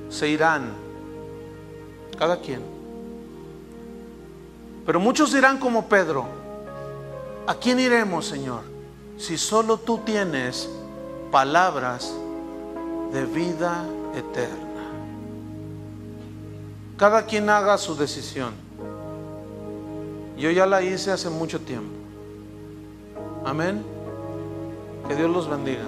se irán, cada quien. Pero muchos dirán como Pedro, ¿a quién iremos, Señor? Si solo tú tienes palabras de vida eterna. Cada quien haga su decisión. Yo ya la hice hace mucho tiempo. Amén. Que Dios los bendiga.